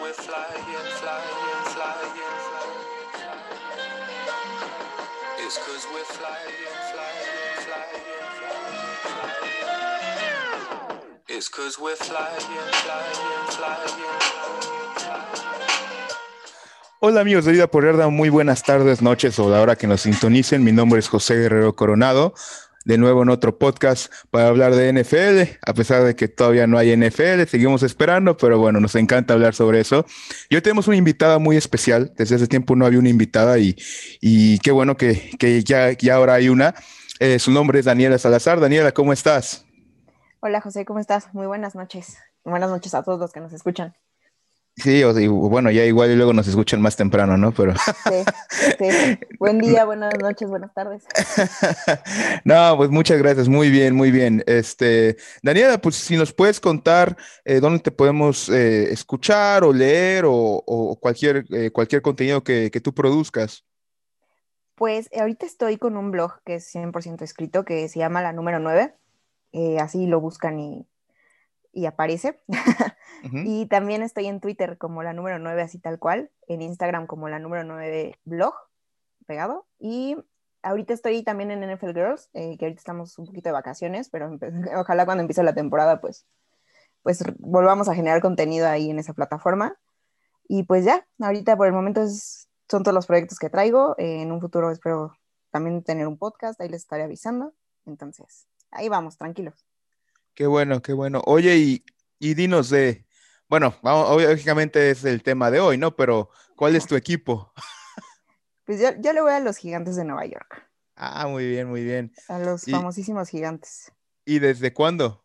we're flying, flying, flying, flying. It's we're flying, flying, flying. It's we're flying, flying, flying. Hola amigos de Vida por Yarda, muy buenas tardes, noches o la hora que nos sintonicen. Mi nombre es José Guerrero Coronado, de nuevo en otro podcast para hablar de NFL, a pesar de que todavía no hay NFL, seguimos esperando, pero bueno, nos encanta hablar sobre eso. Y hoy tenemos una invitada muy especial, desde hace tiempo no había una invitada y, y qué bueno que, que ya, ya ahora hay una. Eh, su nombre es Daniela Salazar. Daniela, ¿cómo estás? Hola José, ¿cómo estás? Muy buenas noches. Buenas noches a todos los que nos escuchan. Sí, o sea, y bueno, ya igual y luego nos escuchan más temprano, ¿no? Pero Sí, sí. Buen día, buenas noches, buenas tardes. no, pues muchas gracias, muy bien, muy bien. Este, Daniela, pues si nos puedes contar eh, dónde te podemos eh, escuchar o leer o, o cualquier, eh, cualquier contenido que, que tú produzcas. Pues eh, ahorita estoy con un blog que es 100% escrito que se llama La Número 9. Eh, así lo buscan y, y aparece. Y también estoy en Twitter como La Número 9, así tal cual. En Instagram como La Número 9 blog, pegado. Y ahorita estoy también en NFL Girls, eh, que ahorita estamos un poquito de vacaciones, pero ojalá cuando empiece la temporada, pues, pues volvamos a generar contenido ahí en esa plataforma. Y pues ya, ahorita por el momento es- son todos los proyectos que traigo. Eh, en un futuro espero también tener un podcast, ahí les estaré avisando. Entonces, ahí vamos, tranquilos. Qué bueno, qué bueno. Oye, y, y dinos de, bueno, vamos, lógicamente es el tema de hoy, ¿no? Pero, ¿cuál es tu equipo? Pues yo, yo le voy a los gigantes de Nueva York, Ah, muy bien, muy bien. a los Y- famosísimos gigantes. ¿Y desde cuándo?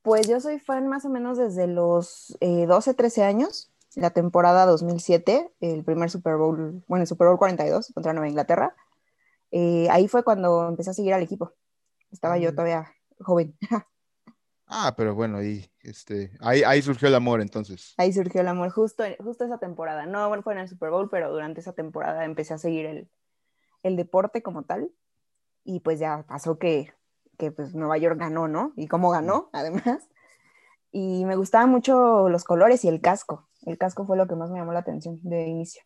Pues yo soy fan más o menos desde los eh, 12, 13 años, la temporada 2007, el primer Super Bowl, bueno, el Super Bowl 42 contra Nueva Inglaterra. Eh, ahí fue cuando empecé a seguir al equipo. Estaba yo muy- todavía joven. Ah, pero bueno, y este, ahí, ahí surgió el amor entonces. Ahí surgió el amor justo, justo esa temporada. No bueno, fue en el Super Bowl, pero durante esa temporada empecé a seguir el, el deporte como tal. Y pues ya pasó que, que pues Nueva York ganó, ¿no? Y cómo ganó, además. Y me gustaban mucho los colores y el casco. El casco fue lo que más me llamó la atención de inicio.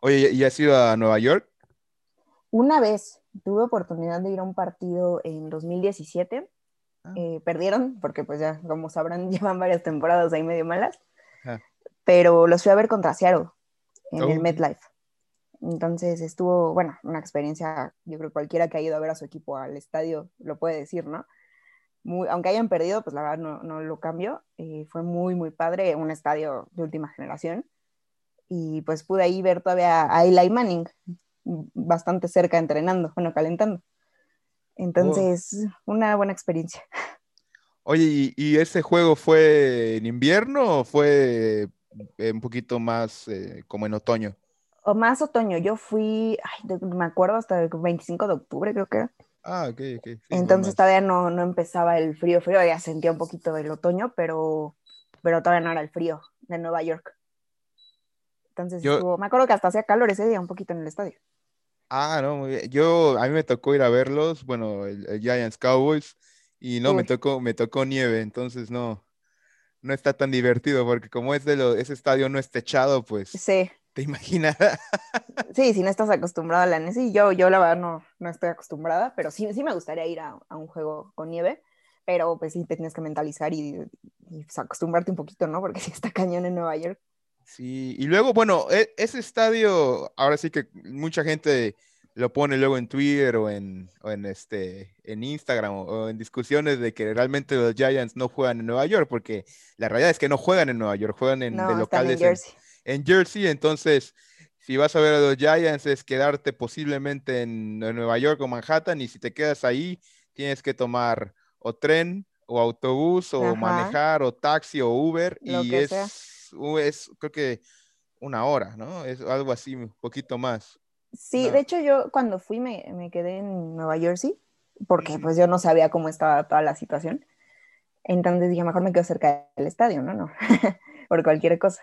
Oye, ¿y has ido a Nueva York? Una vez tuve oportunidad de ir a un partido en 2017. Ah. Eh, perdieron, porque pues ya, como sabrán, llevan varias temporadas ahí medio malas. Ah. Pero los fui a ver contra Seattle en Oh. el MetLife. Entonces estuvo, bueno, una experiencia, yo creo que cualquiera que ha ido a ver a su equipo al estadio lo puede decir, ¿no? Muy, aunque hayan perdido, pues la verdad no, no lo cambio. Eh, fue muy, muy padre, un estadio de última generación. Y pues pude ahí ver todavía a Eli Manning bastante cerca entrenando, bueno, calentando. Entonces, una buena experiencia. Oye, ¿y, y ese juego fue en invierno o fue eh, un poquito más eh, como en otoño? O más otoño, yo fui, ay, me acuerdo hasta el 25 de octubre, creo que era. Ah, ok, ok. sí, Entonces todavía no, no empezaba el frío, frío, ya sentía un poquito del otoño, pero, pero todavía no era el frío de Nueva York. Entonces Yo- estuvo, me acuerdo que hasta hacía calor ese día un poquito en el estadio. Ah, no, muy bien. Yo, a mí me tocó ir a verlos, bueno, el, el Giants Cowboys, y no, me tocó, me tocó nieve, entonces no, no está tan divertido, porque como es de lo, ese estadio no es techado, pues, Sí, te imaginas. sí, si no estás acostumbrado a la nieve, sí, yo, yo la verdad no, no estoy acostumbrada, pero sí, sí me gustaría ir a, a un juego con nieve, pero pues sí te tienes que mentalizar y, y, pues, acostumbrarte un poquito, ¿no? Porque sí está cañón en Nueva York. Sí, y luego, bueno, e- ese estadio, ahora sí que mucha gente lo pone luego en Twitter o en, o en, este, en Instagram o, o en discusiones de que realmente los Giants no juegan en Nueva York, porque la realidad es que no juegan en Nueva York, juegan en, de No, están locales en Jersey. en Jersey, entonces si vas a ver a los Giants es quedarte posiblemente en, en Nueva York o Manhattan y si te quedas ahí tienes que tomar o tren o autobús o Ajá. manejar o taxi o Uber Lo y es, sea. Es creo que una hora, ¿no? Es algo así, un poquito más. Sí, No. de hecho yo cuando fui me, me quedé en Nueva Jersey porque pues yo no sabía cómo estaba toda la situación. Entonces dije, mejor me quedo cerca del estadio, ¿no? No, por cualquier cosa.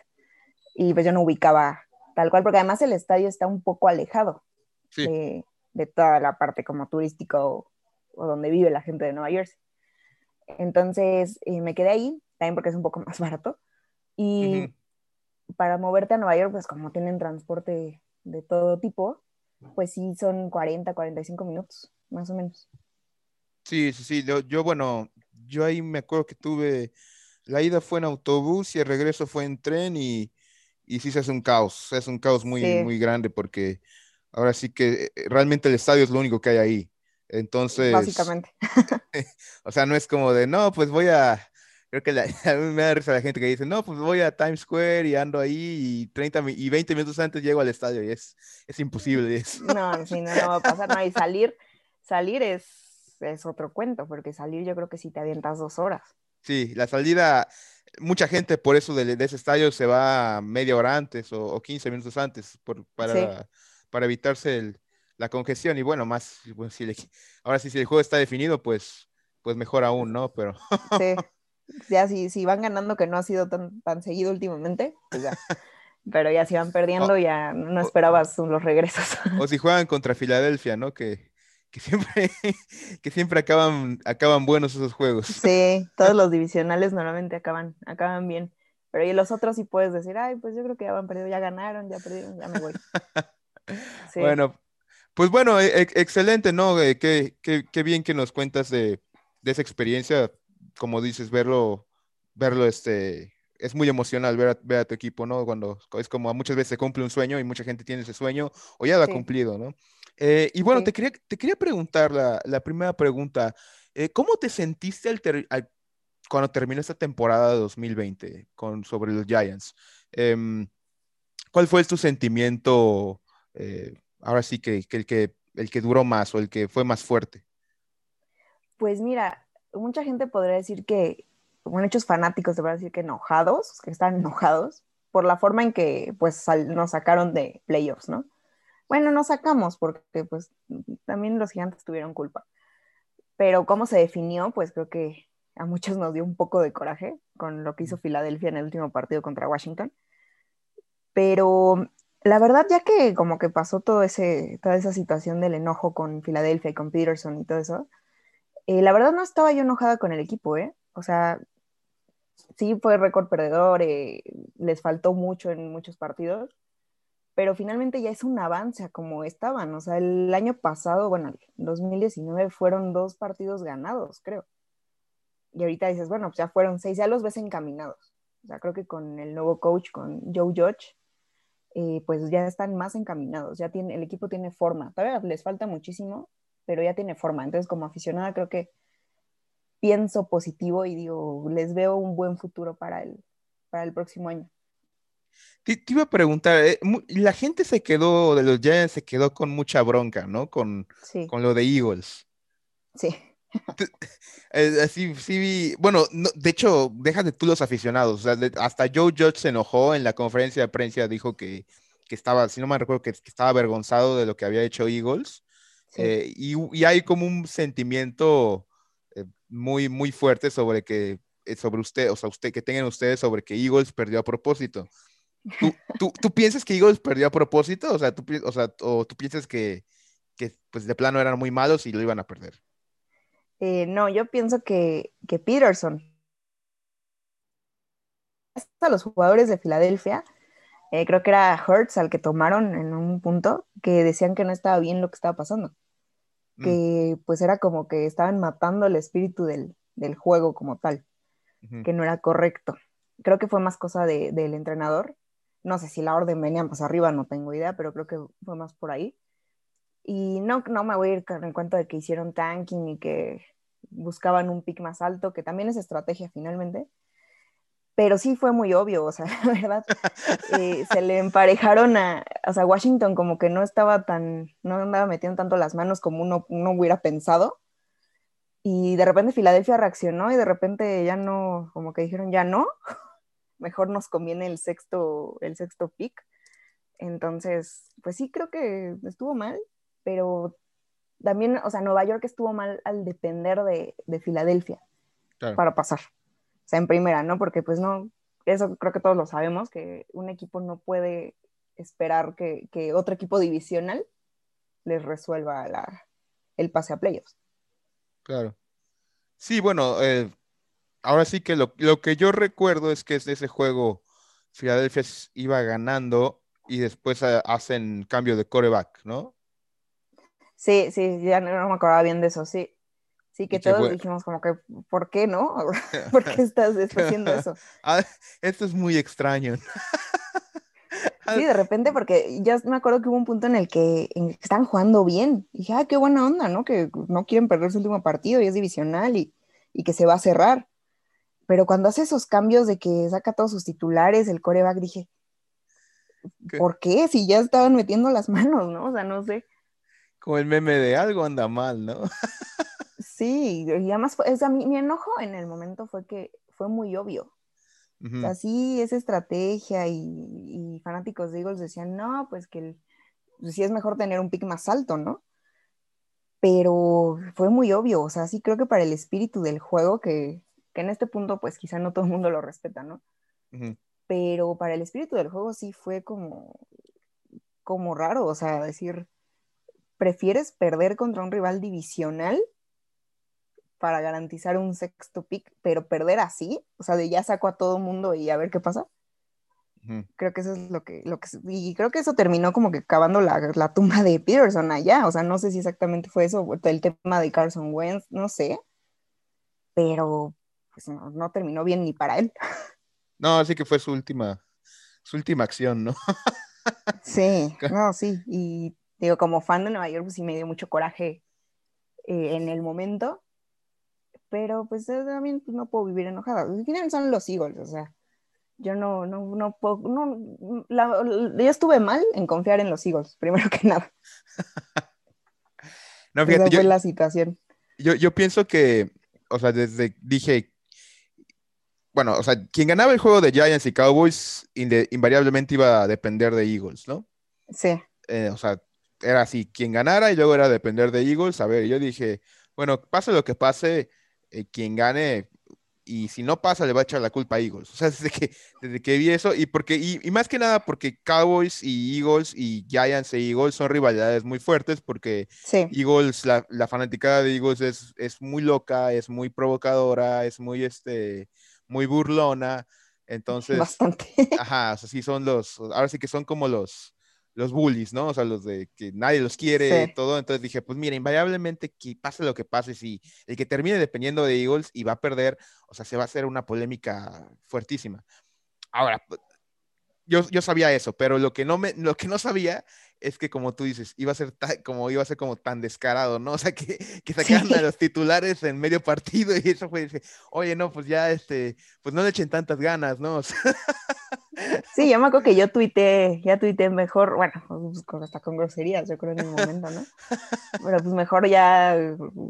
Y pues yo no ubicaba tal cual, porque además el estadio está un poco alejado Sí. de, de toda la parte como turística o, o donde vive la gente de Nueva Jersey. Entonces eh, me quedé ahí, también porque es un poco más barato. Y, Ujú. para moverte a Nueva York, pues como tienen transporte de todo tipo, pues sí son 40, 45 minutos, más o menos. Sí, sí, sí. Yo, yo, bueno, yo ahí me acuerdo que tuve, la ida fue en autobús y el regreso fue en tren y, y sí se hace un caos, es un caos muy, Sí. muy grande porque ahora sí que eh, realmente el estadio es lo único que hay ahí. Entonces, Básicamente. o sea, no es como de, no, pues voy a, creo que la- a mí me da risa la gente que dice, no, pues voy a Times Square y ando ahí y 30 mi- y 20 minutos antes llego al estadio y es, es imposible. Es, No, sí, no, no va a pasar, no, y salir, salir es, es otro cuento, porque salir yo creo que sí te avientas dos horas. Sí, la salida, mucha gente por eso de, de ese estadio se va media hora antes o, o 15 minutos antes por- para, Sí. para evitarse el- la congestión. Y bueno, más, pues, si ahora sí, si el juego está definido, pues, pues mejor aún, ¿no? Pero Sí. Ya si, si van ganando, que no ha sido tan, tan seguido últimamente, pues ya. Pero ya si van perdiendo, ya no esperabas los regresos. o si juegan contra Filadelfia, ¿no? Que, que siempre, que siempre acaban, acaban buenos esos juegos. Sí, todos los divisionales normalmente acaban, acaban bien. Pero y los otros sí puedes decir, ay, pues yo creo que ya van perdido, ya ganaron, ya perdieron, ya me voy. Sí. Bueno, pues bueno, e- e- excelente, ¿no? Eh, qué, qué- qué bien que nos cuentas de, de esa experiencia, como dices, verlo, verlo, este, es muy emocional ver a, ver a tu equipo, ¿no? Cuando es como muchas veces se cumple un sueño y mucha gente tiene ese sueño o ya lo ha Sí. cumplido, ¿no? Eh, y bueno, Sí. te quería, te quería preguntar la, la primera pregunta, eh, ¿cómo te sentiste al ter- al- cuando terminó esta temporada de 2020 con, sobre los Giants? Em, ¿cuál fue tu sentimiento? eh, ahora sí que, que el que el que duró más o el que fue más fuerte. Pues mira, mucha gente podría decir que, muchos fanáticos te van a decir que enojados, que están enojados por la forma en que pues sal- nos sacaron de playoffs, ¿no? Bueno, nos sacamos porque pues también los gigantes tuvieron culpa. Pero cómo se definió, pues creo que a muchos nos dio un poco de coraje con lo que hizo Filadelfia en el último partido contra Washington. Pero la verdad, ya que como que pasó todo ese, toda esa situación del enojo con Filadelfia y con Peterson y todo eso, eh, la verdad no estaba yo enojada con el equipo, ¿eh? O sea, sí fue récord perdedor, eh, les faltó mucho en muchos partidos, pero finalmente ya es un avance como estaban. O sea, el año pasado, bueno, el 2019 fueron dos partidos ganados, creo. Y ahorita dices, bueno, pues ya fueron seis, ya los ves encaminados. O sea, creo que con el nuevo coach, con Joe Judge, eh, pues ya están más encaminados, ya tiene, el equipo tiene forma. Todavía les falta muchísimo, pero ya tiene forma. Entonces, como aficionada, creo que pienso positivo y digo, les veo un buen futuro para el, para el próximo año. Te, te iba a preguntar, eh, la gente se quedó, de los Giants se quedó con mucha bronca, ¿no? Con, Sí, con lo de Eagles. sí, Eh, así, sí bueno, no, de hecho, déjate tú los aficionados, o sea, de- hasta Joe Judge se enojó en la conferencia de prensa, dijo que, que estaba, si no me recuerdo, que, que estaba avergonzado de lo que había hecho Eagles, sí. eh, y, y hay como un sentimiento eh, muy, muy fuerte sobre que, eh, sobre usted, o sea, usted, que tengan ustedes sobre que Eagles perdió a propósito. ¿Tú, tú, tú piensas que Eagles perdió a propósito? O sea, tú, o sea, o tú piensas que, que pues de plano eran muy malos y lo iban a perder. Eh, no, yo pienso que, que Peterson, a los jugadores de Filadelfia, eh, creo que era Hertz al que tomaron en un punto, que decían que no estaba bien lo que estaba pasando, Mm, que pues era como que estaban matando el espíritu del, del juego como tal, ujú. que no era correcto. Creo que fue más cosa de- del entrenador. No sé si la orden venía más arriba, no tengo idea, pero creo que fue más por ahí. Y no, no me voy a ir con el cuento de que hicieron tanking y que buscaban un pick más alto, que también es estrategia finalmente. Pero sí fue muy obvio, o sea, la verdad, eh, se le emparejaron a, o sea, Washington como que no estaba tan, no andaba metiendo tanto las manos como uno, uno hubiera pensado. Y de repente Filadelfia reaccionó y de repente ya no, como que dijeron, ya no, mejor nos conviene el sexto, el sexto pick. Entonces, pues sí, creo que estuvo mal, pero también, o sea, Nueva York estuvo mal al depender de, de Filadelfia Claro. para pasar. O sea, en primera, ¿no? Porque pues no, eso creo que todos lo sabemos, que un equipo no puede esperar que, que otro equipo divisional les resuelva la, el pase a playoffs. Claro. Sí, bueno, eh, ahora sí que lo, lo que yo recuerdo es que es de ese juego Filadelfia iba ganando y después eh, hacen cambio de coreback, ¿no? Sí, sí, ya no, no me acordaba bien de eso, sí. Sí, que todos fue- dijimos como que, ¿por qué no? ¿Por qué estás, haciendo eso? Ah, esto es muy extraño. Sí, de repente, porque ya me acuerdo que hubo un punto en el que, estaban jugando bien. Y dije, ah, qué buena onda, ¿no? Que no quieren perder su último partido y es divisional y, y que se va a cerrar. Pero cuando hace esos cambios de que saca todos sus titulares, el coreback, dije, ¿Qué? ¿por qué? Si ya estaban metiendo las manos, ¿no? O sea, no sé. Como el meme de algo anda mal, ¿no? Sí, y además, fue, o sea, mi, mi enojo en el momento fue que fue muy obvio. Ujú. O sea, sí, es estrategia y, y fanáticos de Eagles decían, no, pues que el- pues sí es mejor tener un pick más alto, ¿no? Pero fue muy obvio, o sea, sí creo que para el espíritu del juego, que, que en este punto pues quizá no todo el mundo lo respeta, ¿no? Pero para el espíritu del juego sí fue como, como raro, o sea, decir, ¿prefieres perder contra un rival divisional para garantizar un sexto pick, pero perder así? O sea, de ya saco a todo mundo y a ver qué pasa creo que eso es lo que, lo que y creo que eso terminó como que cavando la, la tumba de Peterson allá, o sea, no sé si exactamente fue eso, el tema de Carson Wentz, no sé, pero pues no, no terminó bien ni para él. No, así que fue su última, su última acción, ¿no? Sí, no, sí, y digo, como fan de Nueva York, pues sí me dio mucho coraje eh, en el momento, pero pues también pues, no puedo vivir enojada, al final son los Eagles, o sea, yo no, no, no puedo, no, la- la- yo estuve mal en confiar en los Eagles, primero que nada. No, Esa fíjate, fue yo, la situación. yo, yo pienso que, o sea, desde dije, bueno, o sea, quien ganaba el juego de Giants y Cowboys inde- invariablemente iba a depender de Eagles, ¿no? Sí, Eh, o sea, era así, quien ganara y luego era depender de Eagles. A ver, yo dije, bueno, pase lo que pase, eh, quien gane, y si no pasa, le va a echar la culpa a Eagles. O sea, desde que, desde que vi eso, y porque, y, y más que nada porque Cowboys y Eagles y Giants e Eagles son rivalidades muy fuertes, porque sí, Eagles, la, la fanaticada de Eagles es, es muy loca, es muy provocadora, es muy, este, muy burlona. Entonces, bastante. ajá, o sea, sí son los, ahora sí que son como los, los bullies, ¿no? O sea, los de que nadie los quiere, Sí. todo. Entonces dije, pues mira, invariablemente que pase lo que pase, si el que termine dependiendo de Eagles y va a perder, o sea, se va a hacer una polémica fuertísima. Ahora, yo, yo sabía eso, pero lo que no me, lo que no sabía es que como tú dices, iba a ser como iba a ser como tan descarado, ¿no? O sea, que, que sacaran a los titulares en medio partido y eso fue, oye, no, pues ya este, pues no le echen tantas ganas, ¿no? O sea, Sí, yo me acuerdo que yo tuiteé, ya tuiteé mejor, bueno, pues, hasta con groserías, yo creo en mi momento, ¿no? Pero pues mejor ya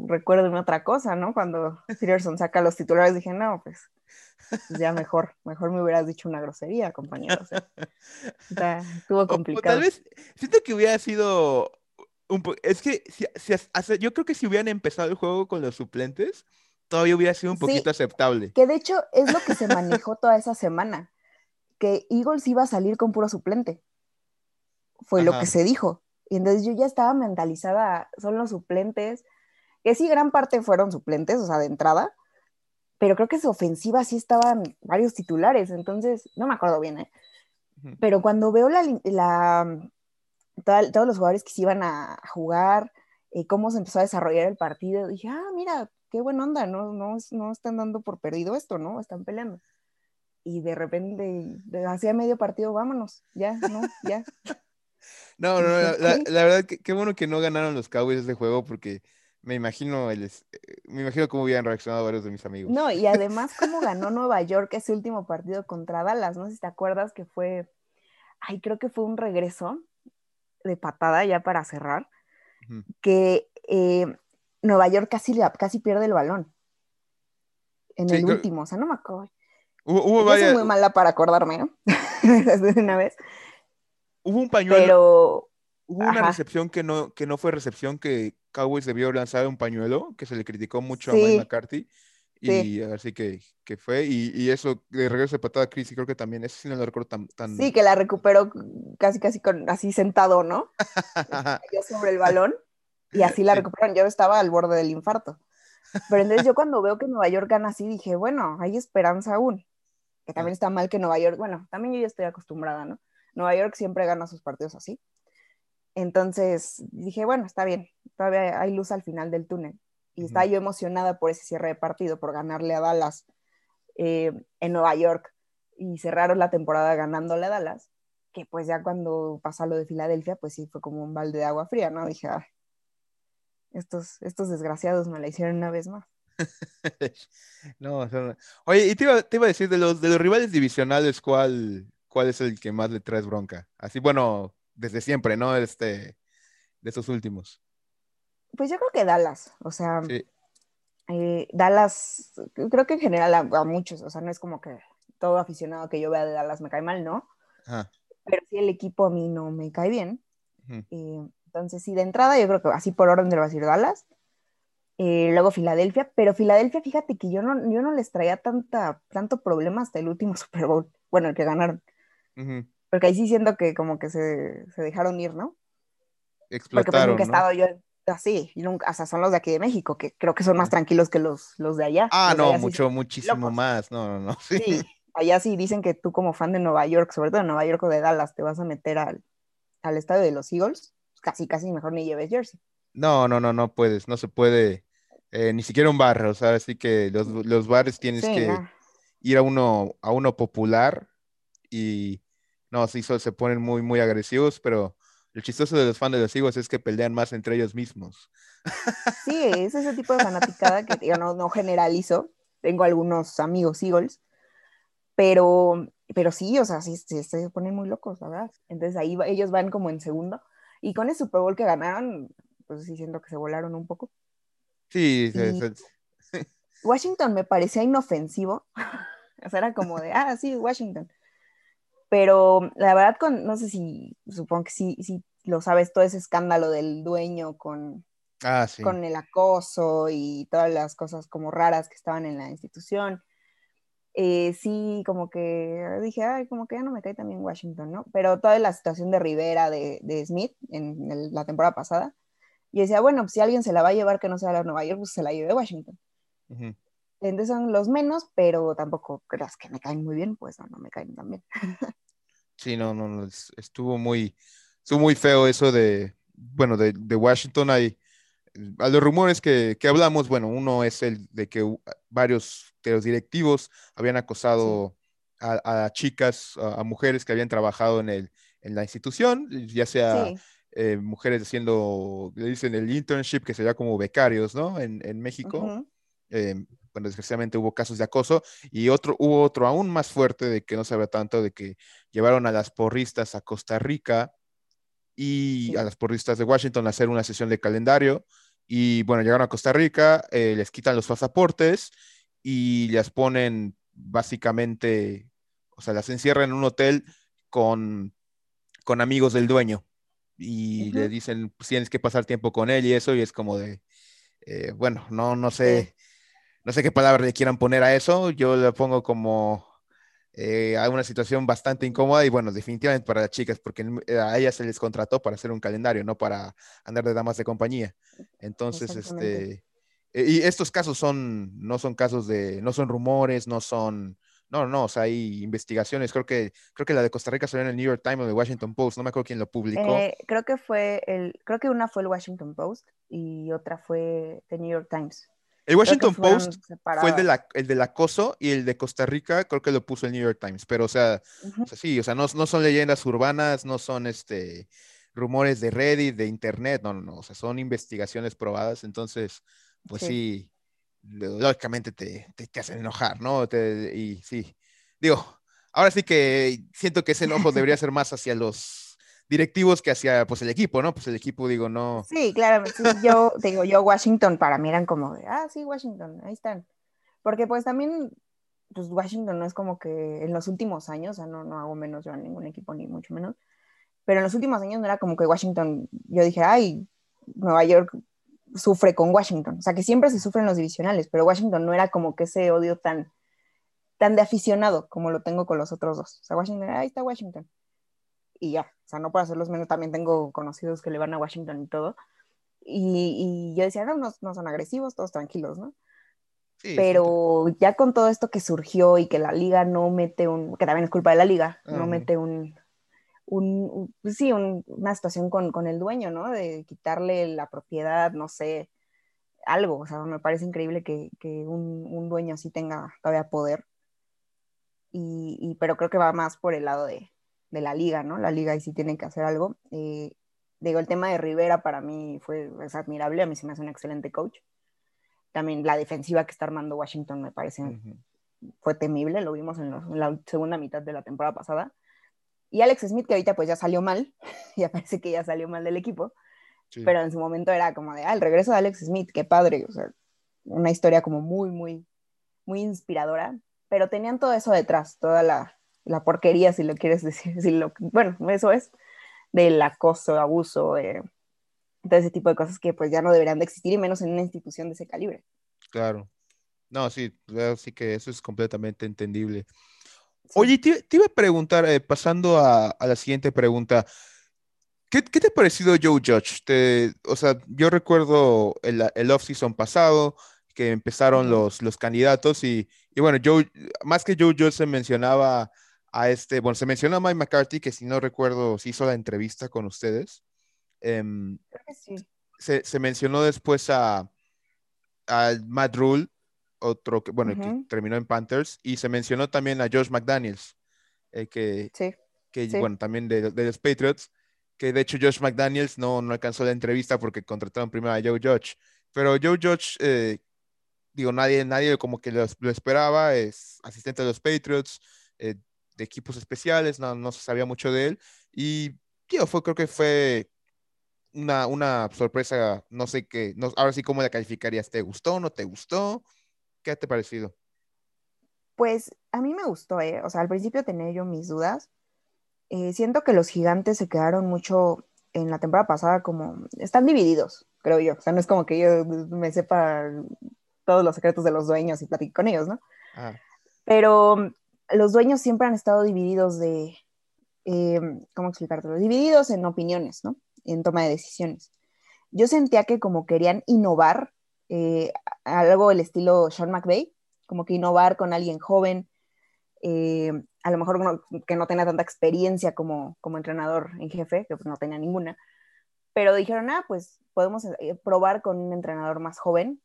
recuerdo otra cosa, ¿no? Cuando Peterson saca los titulares dije, no, pues, pues ya mejor, mejor me hubieras dicho una grosería, compañero. O sea, está- estuvo O- O, complicado. tal vez, siento que hubiera sido un po- es que si, si yo creo que si hubieran empezado el juego con los suplentes, todavía hubiera sido un Sí. poquito aceptable. Que de hecho es lo que se manejó toda esa semana, que Eagles iba a salir con puro suplente. Fue lo que se dijo. Y entonces yo ya estaba mentalizada, son los suplentes, que sí, gran parte fueron suplentes, o sea, de entrada, pero creo que su ofensiva sí estaban varios titulares, entonces, no me acuerdo bien, ¿eh? Pero cuando veo la, la- toda- todos los jugadores que se iban a jugar, eh, cómo se empezó a desarrollar el partido, dije, ah, mira, qué buena onda, no, no, no están dando por perdido esto, ¿no? Están peleando. Y de repente, hacia medio partido, vámonos, ya, no, ya. No, no, la, la- la verdad que qué bueno que no ganaron los Cowboys ese juego porque me imagino el, eh, me imagino cómo hubieran reaccionado varios de mis amigos. No, y además cómo ganó Nueva York ese último partido contra Dallas, no sé si te acuerdas que fue, ay, creo que fue un regreso de patada ya para cerrar, que eh, Nueva York casi, casi pierde el balón en Sí, el creo- último, o sea, no me acuerdo. Hubo, hubo varias- muy mala para acordarme, ¿no? una vez, hubo un pañuelo, pero hubo una ajá. recepción que no, que no fue recepción que Cowboys debió lanzar un pañuelo, que se le criticó mucho a Sí. Mike McCarthy. Sí. Y así que, que fue, y, y eso de regreso de patada a Chris, y creo que también, ese sí no lo recuerdo tan, tan... sí que la recuperó casi, casi con, así sentado, ¿no? Ajá. cayó sobre el balón y así la recuperaron. Yo estaba al borde del infarto. Pero entonces yo cuando veo que Nueva York gana así, dije, bueno, hay esperanza aún. que también está mal que Nueva York, bueno, también yo ya estoy acostumbrada, ¿no? Nueva York siempre gana sus partidos así. Entonces dije, bueno, está bien, todavía hay luz al final del túnel. Y estaba yo emocionada por ese cierre de partido, por ganarle a Dallas eh, en Nueva York y cerraron la temporada ganándole a Dallas, que pues ya cuando pasó lo de Filadelfia, pues sí fue como un balde de agua fría, ¿no? Dije, "Ay, estos, estos desgraciados me la hicieron una vez más. No, son- Oye, y te iba, te iba a decir, de los, de los rivales divisionales, ¿cuál, cuál es el que más le traes bronca? Así, bueno, desde siempre, ¿no? Este, de esos últimos. Pues yo creo que Dallas, o sea, Sí. eh, Dallas, creo que en general a, a muchos, o sea, no es como que todo aficionado que yo vea de Dallas me cae mal, ¿no? Ajá. Pero sí el equipo a mí no me cae bien. Eh, entonces, sí, de entrada yo creo que así por orden de lo va a decir Dallas. Eh, luego Filadelfia, pero Filadelfia, fíjate que yo no, yo no les traía tanta, tanto problema hasta el último Super Bowl, bueno, el que ganaron. Porque ahí sí siento que como que se, se dejaron ir, ¿no? Porque pues Explotaron, nunca he estado yo así, y nunca, o sea, son los de aquí de México, que creo que son más tranquilos que los, los de allá. Ah, Los no, allá mucho, muchísimo locos. más. No, no, no. Sí. Sí, allá sí dicen que tú como fan de Nueva York, sobre todo de Nueva York o de Dallas, te vas a meter al, al estadio de los Eagles, casi, casi mejor ni lleves jersey. No, no, no, no puedes, no se puede, eh, ni siquiera un bar, o sea, así que los, los bares tienes Sí, que no. ir a uno, a uno popular y no, sí, se ponen muy, muy agresivos, pero lo chistoso de los fans de los Eagles es que pelean más entre ellos mismos. Sí, es ese tipo de fanaticada que yo no, no generalizo. Tengo algunos amigos Eagles, pero, pero sí, o sea, sí, sí, se ponen muy locos, la verdad. Entonces ahí va- ellos van como en segundo. Y con el Super Bowl que ganaron, pues sí siento que se volaron un poco. Sí, se- Washington me parecía inofensivo. o sea, era como de, ah, sí, Washington. Pero la verdad, con, no sé si, supongo que sí, sí lo sabes, todo ese escándalo del dueño con, ah, sí. con el acoso y todas las cosas como raras que estaban en la institución. Eh, sí, como que dije, ay, como que ya no me cae también Washington, ¿no? Pero toda la situación de Rivera, de, de Smith, en el- la temporada pasada, y decía, bueno, pues si alguien se la va a llevar que no sea la Nueva York, pues se la lleve Washington. Ujú. Entonces son los menos, pero tampoco creas que me caen muy bien, pues no, no me caen tan bien. Sí, no, no, no, es- estuvo muy, estuvo muy feo eso de, bueno, de, de Washington. Hay, a los rumores que, que hablamos, bueno, uno es el de que varios de los directivos habían acosado a, a chicas, a, a mujeres que habían trabajado en, el, en la institución, ya sea Sí, eh, mujeres haciendo, le dicen el internship, que sería como becarios, ¿no? En, en México. Eh, bueno, desgraciadamente hubo casos de acoso y otro, hubo otro aún más fuerte de que no se habla tanto de que llevaron a las porristas a Costa Rica y a las porristas de Washington a hacer una sesión de calendario y bueno, llegaron a Costa Rica, eh, les quitan los pasaportes y las ponen básicamente, o sea, las encierran en un hotel con, con amigos del dueño y le Ujú. dicen, pues, tienes que pasar tiempo con él y eso y es como de, eh, bueno, no, no sé, no sé qué palabra le quieran poner a eso, yo le pongo como eh, a una situación bastante incómoda y bueno, definitivamente para las chicas, porque eh, a ellas se les contrató para hacer un calendario, no para andar de damas de compañía. Entonces, este, eh, y estos casos son, no son casos de, no son rumores, no son, no, no, o sea, hay investigaciones, creo que, creo que la de Costa Rica salió en el New York Times o el Washington Post, no me acuerdo quién lo publicó. Eh, creo que fue el, creo que una fue el Washington Post y otra fue The New York Times. El Washington Post fue el, de la, el del acoso y el de Costa Rica creo que lo puso el New York Times, pero o sea, Ujú. o sea, sí, o sea, no, no son leyendas urbanas, no son este rumores de Reddit, de internet, no, no, no, o sea, son investigaciones probadas, entonces, pues sí, lógicamente te, te, te hacen enojar, ¿no? Te- y sí, digo, ahora sí que siento que ese enojo debería ser más hacia los directivos que hacia, pues, el equipo, ¿no? Pues el equipo, digo, no, Sí, claro, sí, yo digo, yo Washington para mí eran como de, ah, sí, Washington, ahí están. Porque pues también, pues Washington no es como que en los últimos años, o sea, no, no hago menos yo a ningún equipo, ni mucho menos, pero en los últimos años no era como que Washington, yo dije, ay, Nueva York sufre con Washington, o sea, que siempre se sufren los divisionales, pero Washington no era como que ese odio tan, tan de aficionado como lo tengo con los otros dos. O sea, Washington, ahí está Washington. Y ya, o sea, no por hacerlos menos, también tengo conocidos que le van a Washington y todo. Y, y yo decía, no, no, no son agresivos, todos tranquilos, ¿no? Sí, pero ya con todo esto que surgió y que la liga no mete un, que también es culpa de la liga, no Ajá. mete un, un, un- sí, un- una situación con, con el dueño, ¿no? De quitarle la propiedad, no sé, algo, o sea, me parece increíble que, que un, un dueño así tenga todavía poder. Y, y- pero creo que va más por el lado de, de la liga, ¿no? La liga ahí sí tiene que hacer algo. Eh, digo, el tema de Rivera para mí fue es admirable, a mí se me hace un excelente coach. También la defensiva que está armando Washington me parece fue temible, lo vimos en, los- en la segunda mitad de la temporada pasada. Y Alex Smith, que ahorita pues ya salió mal, ya parece que ya salió mal del equipo, Sí. pero en su momento era como de, ah, el regreso de Alex Smith, qué padre, o sea, una historia como muy, muy, muy inspiradora, pero tenían todo eso detrás, toda la, la porquería, si lo quieres decir, si lo, bueno, eso es, del acoso, abuso, eh, todo ese tipo de cosas que pues ya no deberían de existir y menos en una institución de ese calibre. Claro. No, sí, así que eso es completamente entendible. Sí. Oye, te, te iba a preguntar, eh, pasando a, a la siguiente pregunta, ¿qué, qué te ha parecido Joe Judge? Te- o sea, yo recuerdo el, el off-season pasado, que empezaron los, los candidatos y, y bueno, Joe, más que Joe Judge se mencionaba a este, bueno, se mencionó a Mike McCarthy, que si no recuerdo, si hizo la entrevista con ustedes. Em, Creo que sí. se, se mencionó después a, a Matt Rule, otro que, bueno, que terminó en Panthers, y se mencionó también a Josh McDaniels, eh, que, Sí, que Sí. bueno, también de, de los Patriots, que de hecho Josh McDaniels no, no alcanzó la entrevista porque contrataron primero a Joe Judge. Pero Joe Judge, eh, digo, nadie, nadie como que lo, lo esperaba, es asistente de los Patriots, eh, de equipos especiales, no, no se sabía mucho de él. Y tío, fue, creo que fue una, una sorpresa, no sé qué, no, ahora sí, ¿cómo la calificarías? ¿Te gustó no te gustó? ¿Qué te ha parecido? Pues a mí me gustó, ¿eh? O sea, al principio tenía yo mis dudas. Eh, siento que los gigantes se quedaron mucho en la temporada pasada como... Están divididos, creo yo. O sea, no es como que yo me sepa todos los secretos de los dueños y platique con ellos, ¿no? Ah, Pero los dueños siempre han estado divididos de... eh, ¿Cómo explicártelo? Divididos en opiniones, ¿no? En toma de decisiones. Yo sentía que como querían innovar, eh, algo el estilo Sean McVay, como que innovar con alguien joven, eh, a lo mejor no- que no tenía tanta experiencia como, como entrenador en jefe, que pues no tenía ninguna, pero dijeron, ah, pues podemos eh, probar con un entrenador más joven,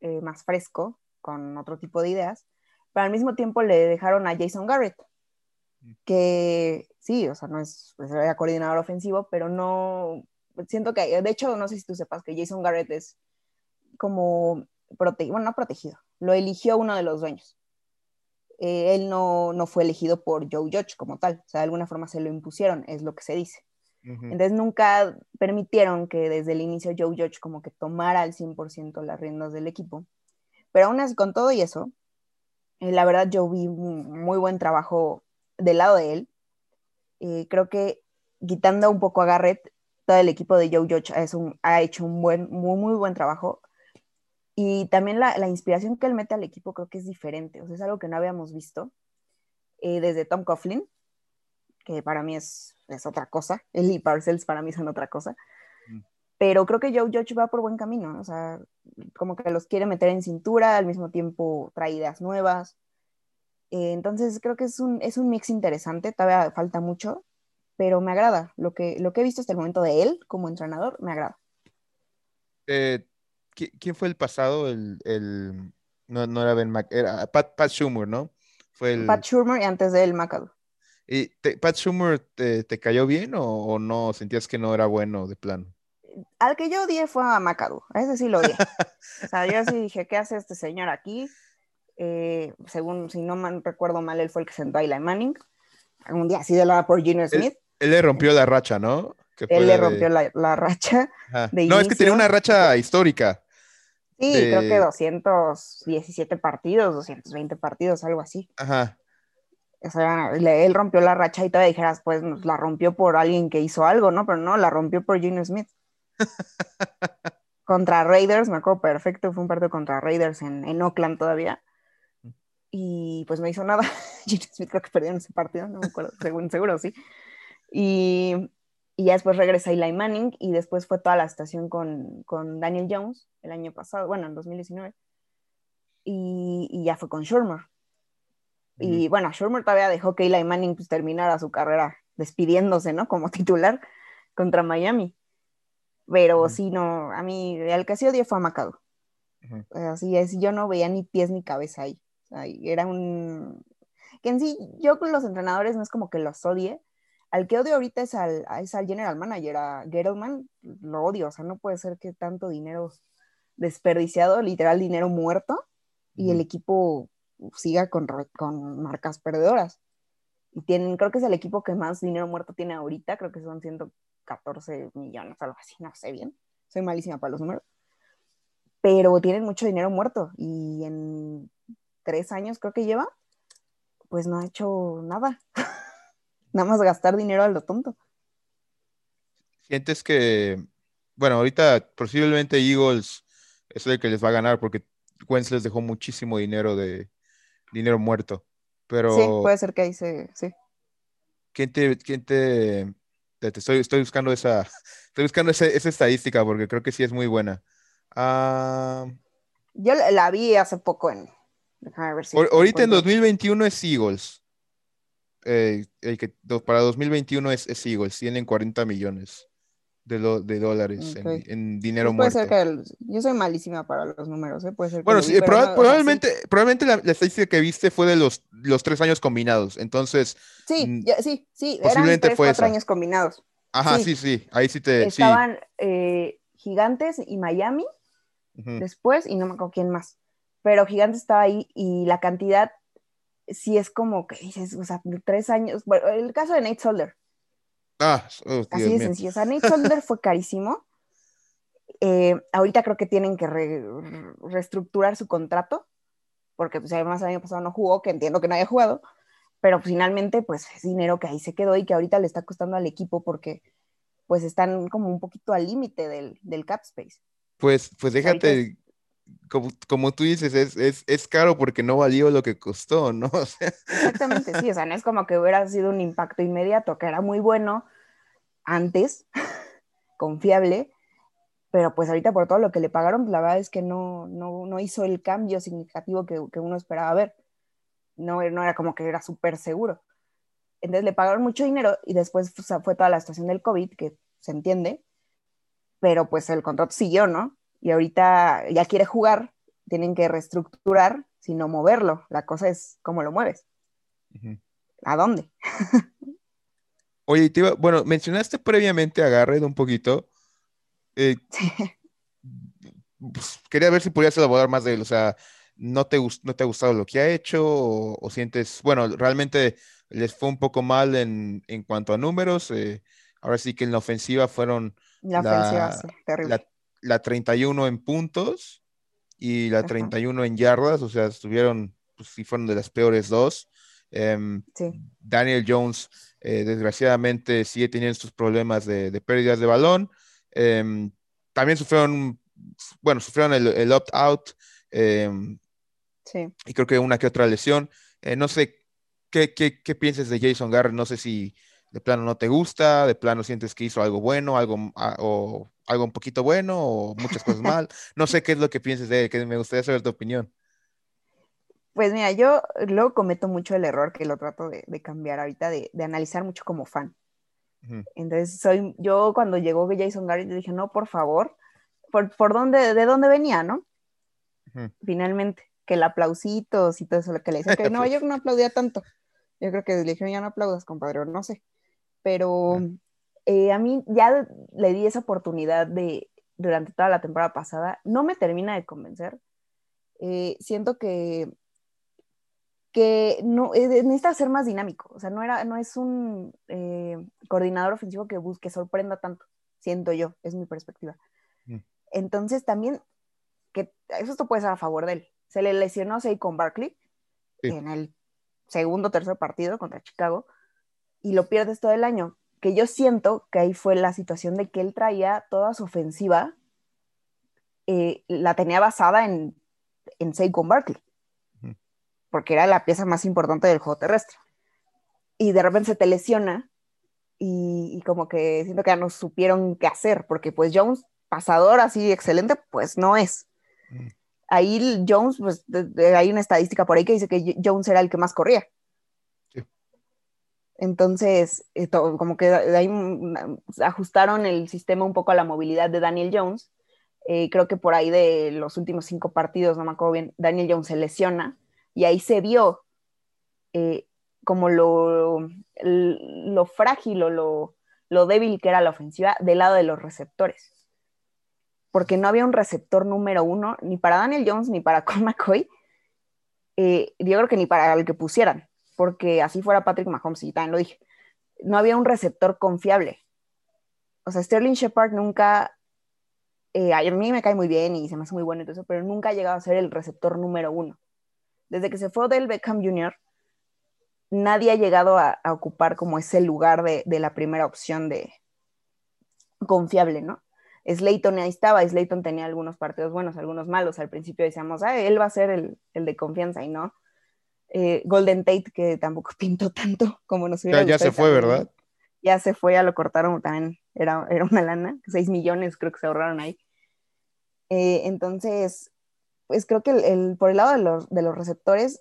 eh, más fresco, con otro tipo de ideas, pero al mismo tiempo le dejaron a Jason Garrett, que sí, o sea, no es, pues, era coordinador ofensivo, pero no, siento que, de hecho, no sé si tú sepas que Jason Garrett es como, prote bueno, no protegido, lo eligió uno de los dueños. Eh, él no, no fue elegido por Joe Judge como tal, o sea, de alguna forma se lo impusieron, es lo que se dice. Entonces nunca permitieron que desde el inicio Joe Judge como que tomara al 100% las riendas del equipo. Pero aún así, con todo y eso, eh, la verdad yo vi un muy buen trabajo del lado de él. Eh, creo que quitando un poco a Garrett, todo el equipo de Joe Judge es ha hecho un buen, muy, muy buen trabajo. Y también la, la inspiración que él mete al equipo creo que es diferente. O sea, es algo que no habíamos visto eh, desde Tom Coughlin, que para mí es, es otra cosa. Él y Parcells para mí son otra cosa. Pero creo que Joe Judge va por buen camino. O sea, como que los quiere meter en cintura, al mismo tiempo trae ideas nuevas. Eh, entonces creo que es un, es un mix interesante. Todavía falta mucho, pero me agrada. Lo que, lo que he visto hasta el momento de él como entrenador, me agrada. Eh, ¿qui- ¿quién fue el pasado? El, el- no, no era Ben Mac, era Pat, Pat Schumer, ¿no? Fue el, Pat Schumer y antes de él McAdoo. ¿Y te- Pat Schumer te, te cayó bien o, o no? ¿Sentías que no era bueno de plano? Al que yo odié fue a a ese sí lo odié. o sea, yo sí dije, ¿qué hace este señor aquí? Eh, según, si no mal recuerdo mal, él fue el que sentó a Eli Manning. Un día así de la por Gino Smith. Él le rompió la racha, ¿no? Que Él le de- rompió la, la racha. De No, es que tenía una racha histórica. Sí, De- creo que 217 partidos, 220 partidos, algo así. Ajá. O sea, él rompió la racha y todavía dijeras, pues la rompió por alguien que hizo algo, ¿no? Pero no, la rompió por Gino Smith. Contra Raiders, me acuerdo perfecto, fue un partido contra Raiders en, en Oakland todavía. Y pues no hizo nada. Smith creo que perdieron ese partido, no me acuerdo, según, seguro sí. Y, y ya después regresa Eli Manning y después fue toda la estación con, con Daniel Jones el año pasado, bueno, en 2019. y, y ya fue con Shermer. Y bueno, Shermer todavía dejó que Eli Manning pues, terminara su carrera despidiéndose, ¿no? Como titular contra Miami. Pero Ujú. sí, no, a mí el que sí odié fue a Macado. Ujú. Así es, yo no veía ni pies ni cabeza ahí. Y era un... Que en sí, yo con los entrenadores no es como que los odie. Al que odio ahorita es al, es al general manager, a Gettleman, lo odio. O sea, no puede ser que tanto dinero desperdiciado, literal dinero muerto, y el equipo siga con, con marcas perdedoras. Y tienen, creo que es el equipo que más dinero muerto tiene ahorita, creo que son 114 millones, algo así, no sé bien. Soy malísima para los números. Pero tienen mucho dinero muerto y en tres años creo que lleva, pues no ha hecho nada. nada más gastar dinero a lo tonto. Sientes que, bueno, ahorita posiblemente Eagles es el que les va a ganar porque Wentz les dejó muchísimo dinero de dinero muerto. Pero Sí, puede ser que ahí se... Sí. ¿quién te, quién te estoy, estoy buscando esa, estoy buscando ese- esa estadística porque creo que sí es muy buena. Ah, Yo la, vi hace poco en... Ver si... ahor- ahorita en encuentro. 2021 es Eagles. Eh, el que para 2021 es, es Eagles, tienen 40 millones de, lo- de dólares en- Ok. en, dinero puede muerto. ser que el- yo soy malísima para los números, ¿eh? Puede ser que Bueno, sí, proba- probablemente, probablemente la, la estadística que viste fue de los, los tres años combinados. Entonces, Sí, sí, mm, ya- sí, sí, eran posiblemente tres, fue cuatro esa. años combinados. ajá, Sí. sí, sí, ahí sí te, sí. Estaban eh, Gigantes y Miami ujú. después, y no me acuerdo quién más. Pero Gigantes estaba ahí y la cantidad sí es como que dices, o sea, tres años. Bueno, el caso de Nate Solder, Ah, oh, así de mío. sencillo. O sea, Nate Solder fue carísimo. Eh, ahorita creo que tienen que re- reestructurar su contrato, porque pues además el año pasado no jugó, que entiendo que no haya jugado, pero finalmente pues es dinero que ahí se quedó y que ahorita le está costando al equipo porque pues están como un poquito al límite del, del cap space. Pues, pues Ahorita déjate, como, como tú dices, es, es, es caro porque no valió lo que costó, ¿no? Exactamente, sí, o sea, no es como que hubiera sido un impacto inmediato, que era muy bueno antes, confiable, pero pues ahorita por todo lo que le pagaron, la verdad es que no, no, no hizo el cambio significativo que, que uno esperaba ver. No, no era como que era súper seguro. Entonces le pagaron mucho dinero y después fue toda la situación del COVID, que se entiende, pero pues el contrato siguió, ¿no? Y ahorita ya quiere jugar, tienen que reestructurar, sino moverlo. La cosa es cómo lo mueves. ¿A dónde? Oye, te iba- bueno, mencionaste previamente a Garrett un poquito. Eh, pues, quería ver si podías elaborar más de él. O sea, ¿no te, no te ha gustado lo que ha hecho? O, o sientes, bueno, realmente les fue un poco mal en, en cuanto a números. eh, ahora sí que en la ofensiva fueron La La- ofensiva, sí, terrible. la, la 31 en puntos y la Ajá. 31 en yardas. O sea, estuvieron, pues sí, fueron de las peores dos. Em, Sí, Daniel Jones, eh, desgraciadamente, sigue teniendo sus problemas de, de pérdidas de balón. Em, también sufrieron, bueno, sufrieron el, el opt-out em, sí. y creo que una que otra lesión. Eh, no sé qué, qué, qué piensas de Jason Garrett. No sé si de plano no te gusta, de plano sientes que hizo algo bueno, algo, o algo un poquito bueno, o muchas cosas mal. No sé qué es lo que pienses de él, que me gustaría saber tu opinión. Pues mira, yo luego cometo mucho el error que lo trato de, de cambiar ahorita, de, de analizar mucho como fan. Ujú, Entonces, soy, yo cuando llegó Jason Garrett, dije, no, por favor, ¿por, por dónde, de dónde venía, no? ujú. Finalmente, que el aplausitos y todo eso, lo que le decía, que no, yo no aplaudía tanto. Yo creo que le dijeron, ya no aplaudas, compadre, no sé. Pero Ah. Eh, a mí ya le di esa oportunidad de, durante toda la temporada pasada, no me termina de convencer. Eh, siento que que no, eh, necesita ser más dinámico, o sea, no, era, no es un coordinador ofensivo que busque, sorprenda tanto, siento yo, es mi perspectiva. Mm. Entonces también, que eso esto puede ser a favor de él. Se le lesionó con Barkley Sí. en el segundo o tercer partido contra Chicago y lo pierdes todo el año, que yo siento que ahí fue la situación de que él traía toda su ofensiva, eh, la tenía basada en, en Saquon Barkley porque era la pieza más importante del juego terrestre. Y de repente se te lesiona y, y como que siento que ya no supieron qué hacer, porque pues Jones, pasador así excelente, pues no es. Mm. ahí Jones, pues de- de- hay una estadística por ahí que dice que Jones era el que más corría. Entonces, eh, to- como que ahí mm, ajustaron el sistema un poco a la movilidad de Daniel Jones. Eh, creo que por ahí de los últimos cinco partidos, no me acuerdo bien, Daniel Jones se lesiona y ahí se vio eh, como lo, lo frágil o lo, lo débil que era la ofensiva del lado de los receptores. Porque no había un receptor número uno ni para Daniel Jones ni para Colt McCoy. Eh, yo creo que ni para el que pusieran, porque así fuera Patrick Mahomes, y también lo dije. No había un receptor confiable. O sea, Sterling Shepard nunca. eh, a mí me cae muy bien y se me hace muy bueno y todo eso, pero nunca ha llegado a ser el receptor número uno. Desde que se fue del Beckham Jr., nadie ha llegado a, ocupar como ese lugar de, de, la primera opción de confiable, ¿no? Slayton ahí estaba, Slayton tenía algunos partidos buenos, algunos malos. Al principio decíamos, ah, él va a ser el, el de confianza y no. Eh, Golden Tate, que tampoco pintó tanto como nos hubiera Ya, ya se fue. ¿verdad? Ya se fue, ya lo cortaron también, era, era una lana, 6 millones creo que se ahorraron ahí. Eh, entonces, pues creo que el, el, por el lado de los, de los receptores,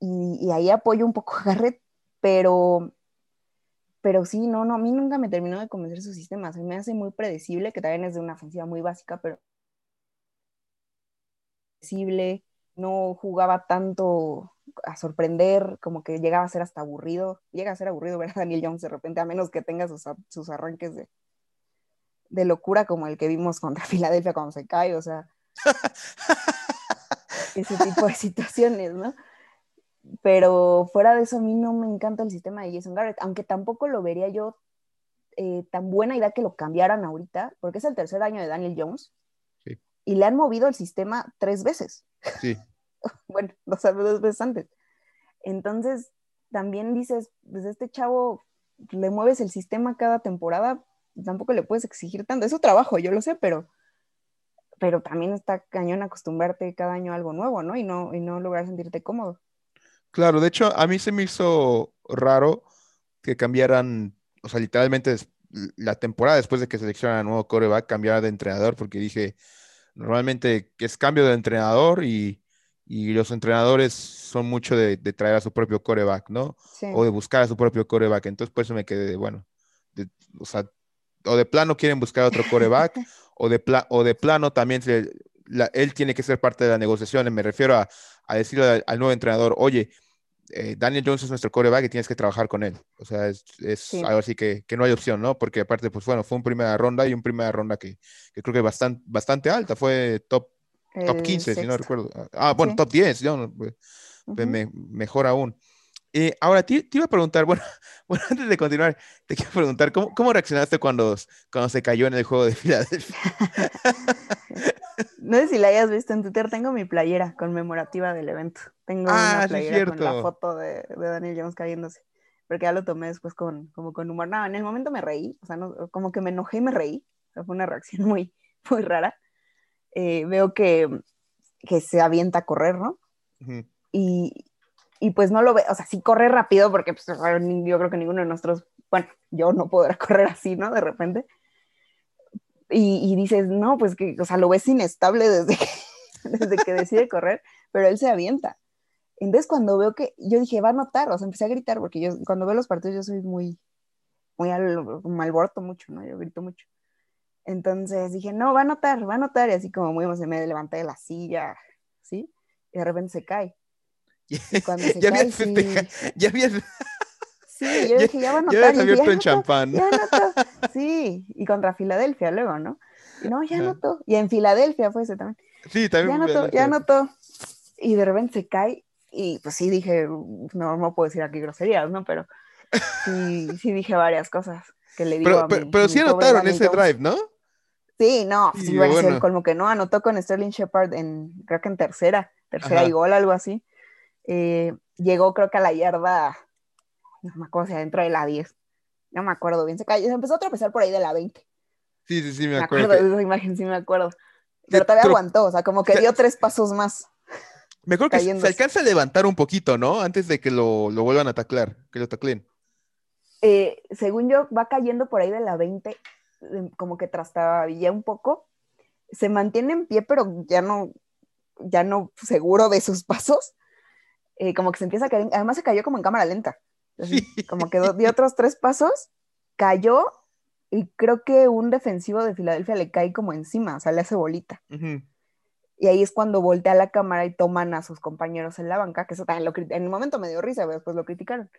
y, y, ahí apoyo un poco a Garrett, pero, pero sí, no, no, a mí nunca me terminó de convencer su sistema, se me hace muy predecible, que también es de una ofensiva muy básica, pero predecible, no jugaba tanto a sorprender, como que llegaba a ser hasta aburrido, llega a ser aburrido ver a Daniel Jones de repente, a menos que tenga sus, sus arranques de, de locura como el que vimos contra Filadelfia cuando se cae, o sea, ese tipo de situaciones, ¿no? Pero fuera de eso, a mí no me encanta el sistema de Jason Garrett, aunque tampoco lo vería yo eh, tan buena idea que lo cambiaran ahorita, porque es el tercer año de Daniel Jones sí. y le han movido el sistema tres veces. Sí. bueno, dos, dos veces antes. Entonces, también dices, pues este chavo le mueves el sistema cada temporada, tampoco le puedes exigir tanto. Es su trabajo, yo lo sé, pero, pero también está cañón acostumbrarte cada año a algo nuevo, ¿no? Y no, y no lograr sentirte cómodo. Claro, de hecho, a mí se me hizo raro que cambiaran, o sea, literalmente la temporada después de que seleccionaran nuevo coreback, cambiara de entrenador, porque dije, normalmente es cambio de entrenador y, y los entrenadores son mucho de, de, traer a su propio coreback, ¿no? Sí. O de buscar a su propio coreback. Entonces, por eso me quedé, bueno, de, o sea, o de plano quieren buscar otro coreback, o, de pla o de plano también se, la, él tiene que ser parte de la negociación. Me refiero a, a decirle al, al, nuevo entrenador, oye, eh, Daniel Jones es nuestro coreback y tienes que trabajar con él. O sea, es, es sí. algo así que, que, no hay opción, ¿no? Porque aparte, pues bueno, fue un primera ronda y un primera ronda que, que creo que bastante, bastante alta, fue top, top 15, sexto. si no recuerdo. Ah, bueno, sí. top 10, ¿no? uh -huh. me, mejor aún. Eh, ahora, te, te, iba a preguntar, bueno, bueno, antes de continuar, te quiero preguntar, ¿cómo, cómo reaccionaste cuando, cuando se cayó en el juego de Filadelfia? no sé si la hayas visto en Twitter, tengo mi playera conmemorativa del evento. Tengo ah, una playera con la foto de, de, Daniel Jones cayéndose, porque ya lo tomé después con, como con humor. No, en el momento me reí, o sea, no, como que me enojé y me reí, o sea, fue una reacción muy, muy rara. Eh, veo que, que se avienta a correr, ¿no? Uh -huh. y, y pues no lo ve, o sea, sí corre rápido porque pues, yo creo que ninguno de nosotros, bueno, yo no podrá correr así, ¿no? De repente. Y, dices, no, pues que, o sea, lo ves inestable desde que, desde que decide correr, pero él se avienta. Entonces cuando veo que, yo dije, va a anotar, o sea, empecé a gritar porque yo cuando veo los partidos yo soy muy, muy al, malborto mucho, ¿no? Yo grito mucho. Entonces dije, no, va a anotar, va a anotar, y así como muy emocionada, me levanté de la silla, ¿sí? Y de repente se cae. Y cuando se ya, cae, habías sí. ya habías Sí, yo dije, ya va a anotar. Ya abierto en champán. Ya. Sí, y contra Filadelfia luego, ¿no? Y no, ya anotó. Y en Filadelfia fue ese también. Sí, también. Ya anotó, ya anotó. Y de repente se cae. Y pues sí dije, no, no puedo decir aquí groserías, ¿no? Pero sí, sí dije varias cosas que le digo pero, a mi, Pero, pero mi sí anotaron ese drive, ¿no? Sí, no, sí, Sí, iba a ser bueno. como que no, anotó con Sterling Shepard en, creo que en tercera, tercera Ajá. y gol, algo así. Eh, llegó creo que a la yarda, no me acuerdo si adentro de la 10, no me acuerdo bien, se cayó, se empezó a tropezar por ahí de la 20, Sí, sí, sí, me me acuerdo. acuerdo de esa imagen, sí me acuerdo. Pero todavía pero- aguantó, o sea, como que o sea, dio tres pasos más. Me acuerdo que se alcanza a levantar un poquito, ¿no? Antes de que lo, lo vuelvan a taclar, que lo taclen. Eh, según yo, va cayendo por ahí de la 20, eh, como que trastabilla un poco, se mantiene en pie, pero ya no, ya no seguro de sus pasos, eh, como que se empieza a caer, además se cayó como en cámara lenta, como que dio otros tres pasos, cayó y creo que un defensivo de Filadelfia le cae como encima, o sea, le hace bolita. Y ahí es cuando voltea la cámara y toman a sus compañeros en la banca, que eso también lo, en el momento me dio risa, pero después lo criticaron,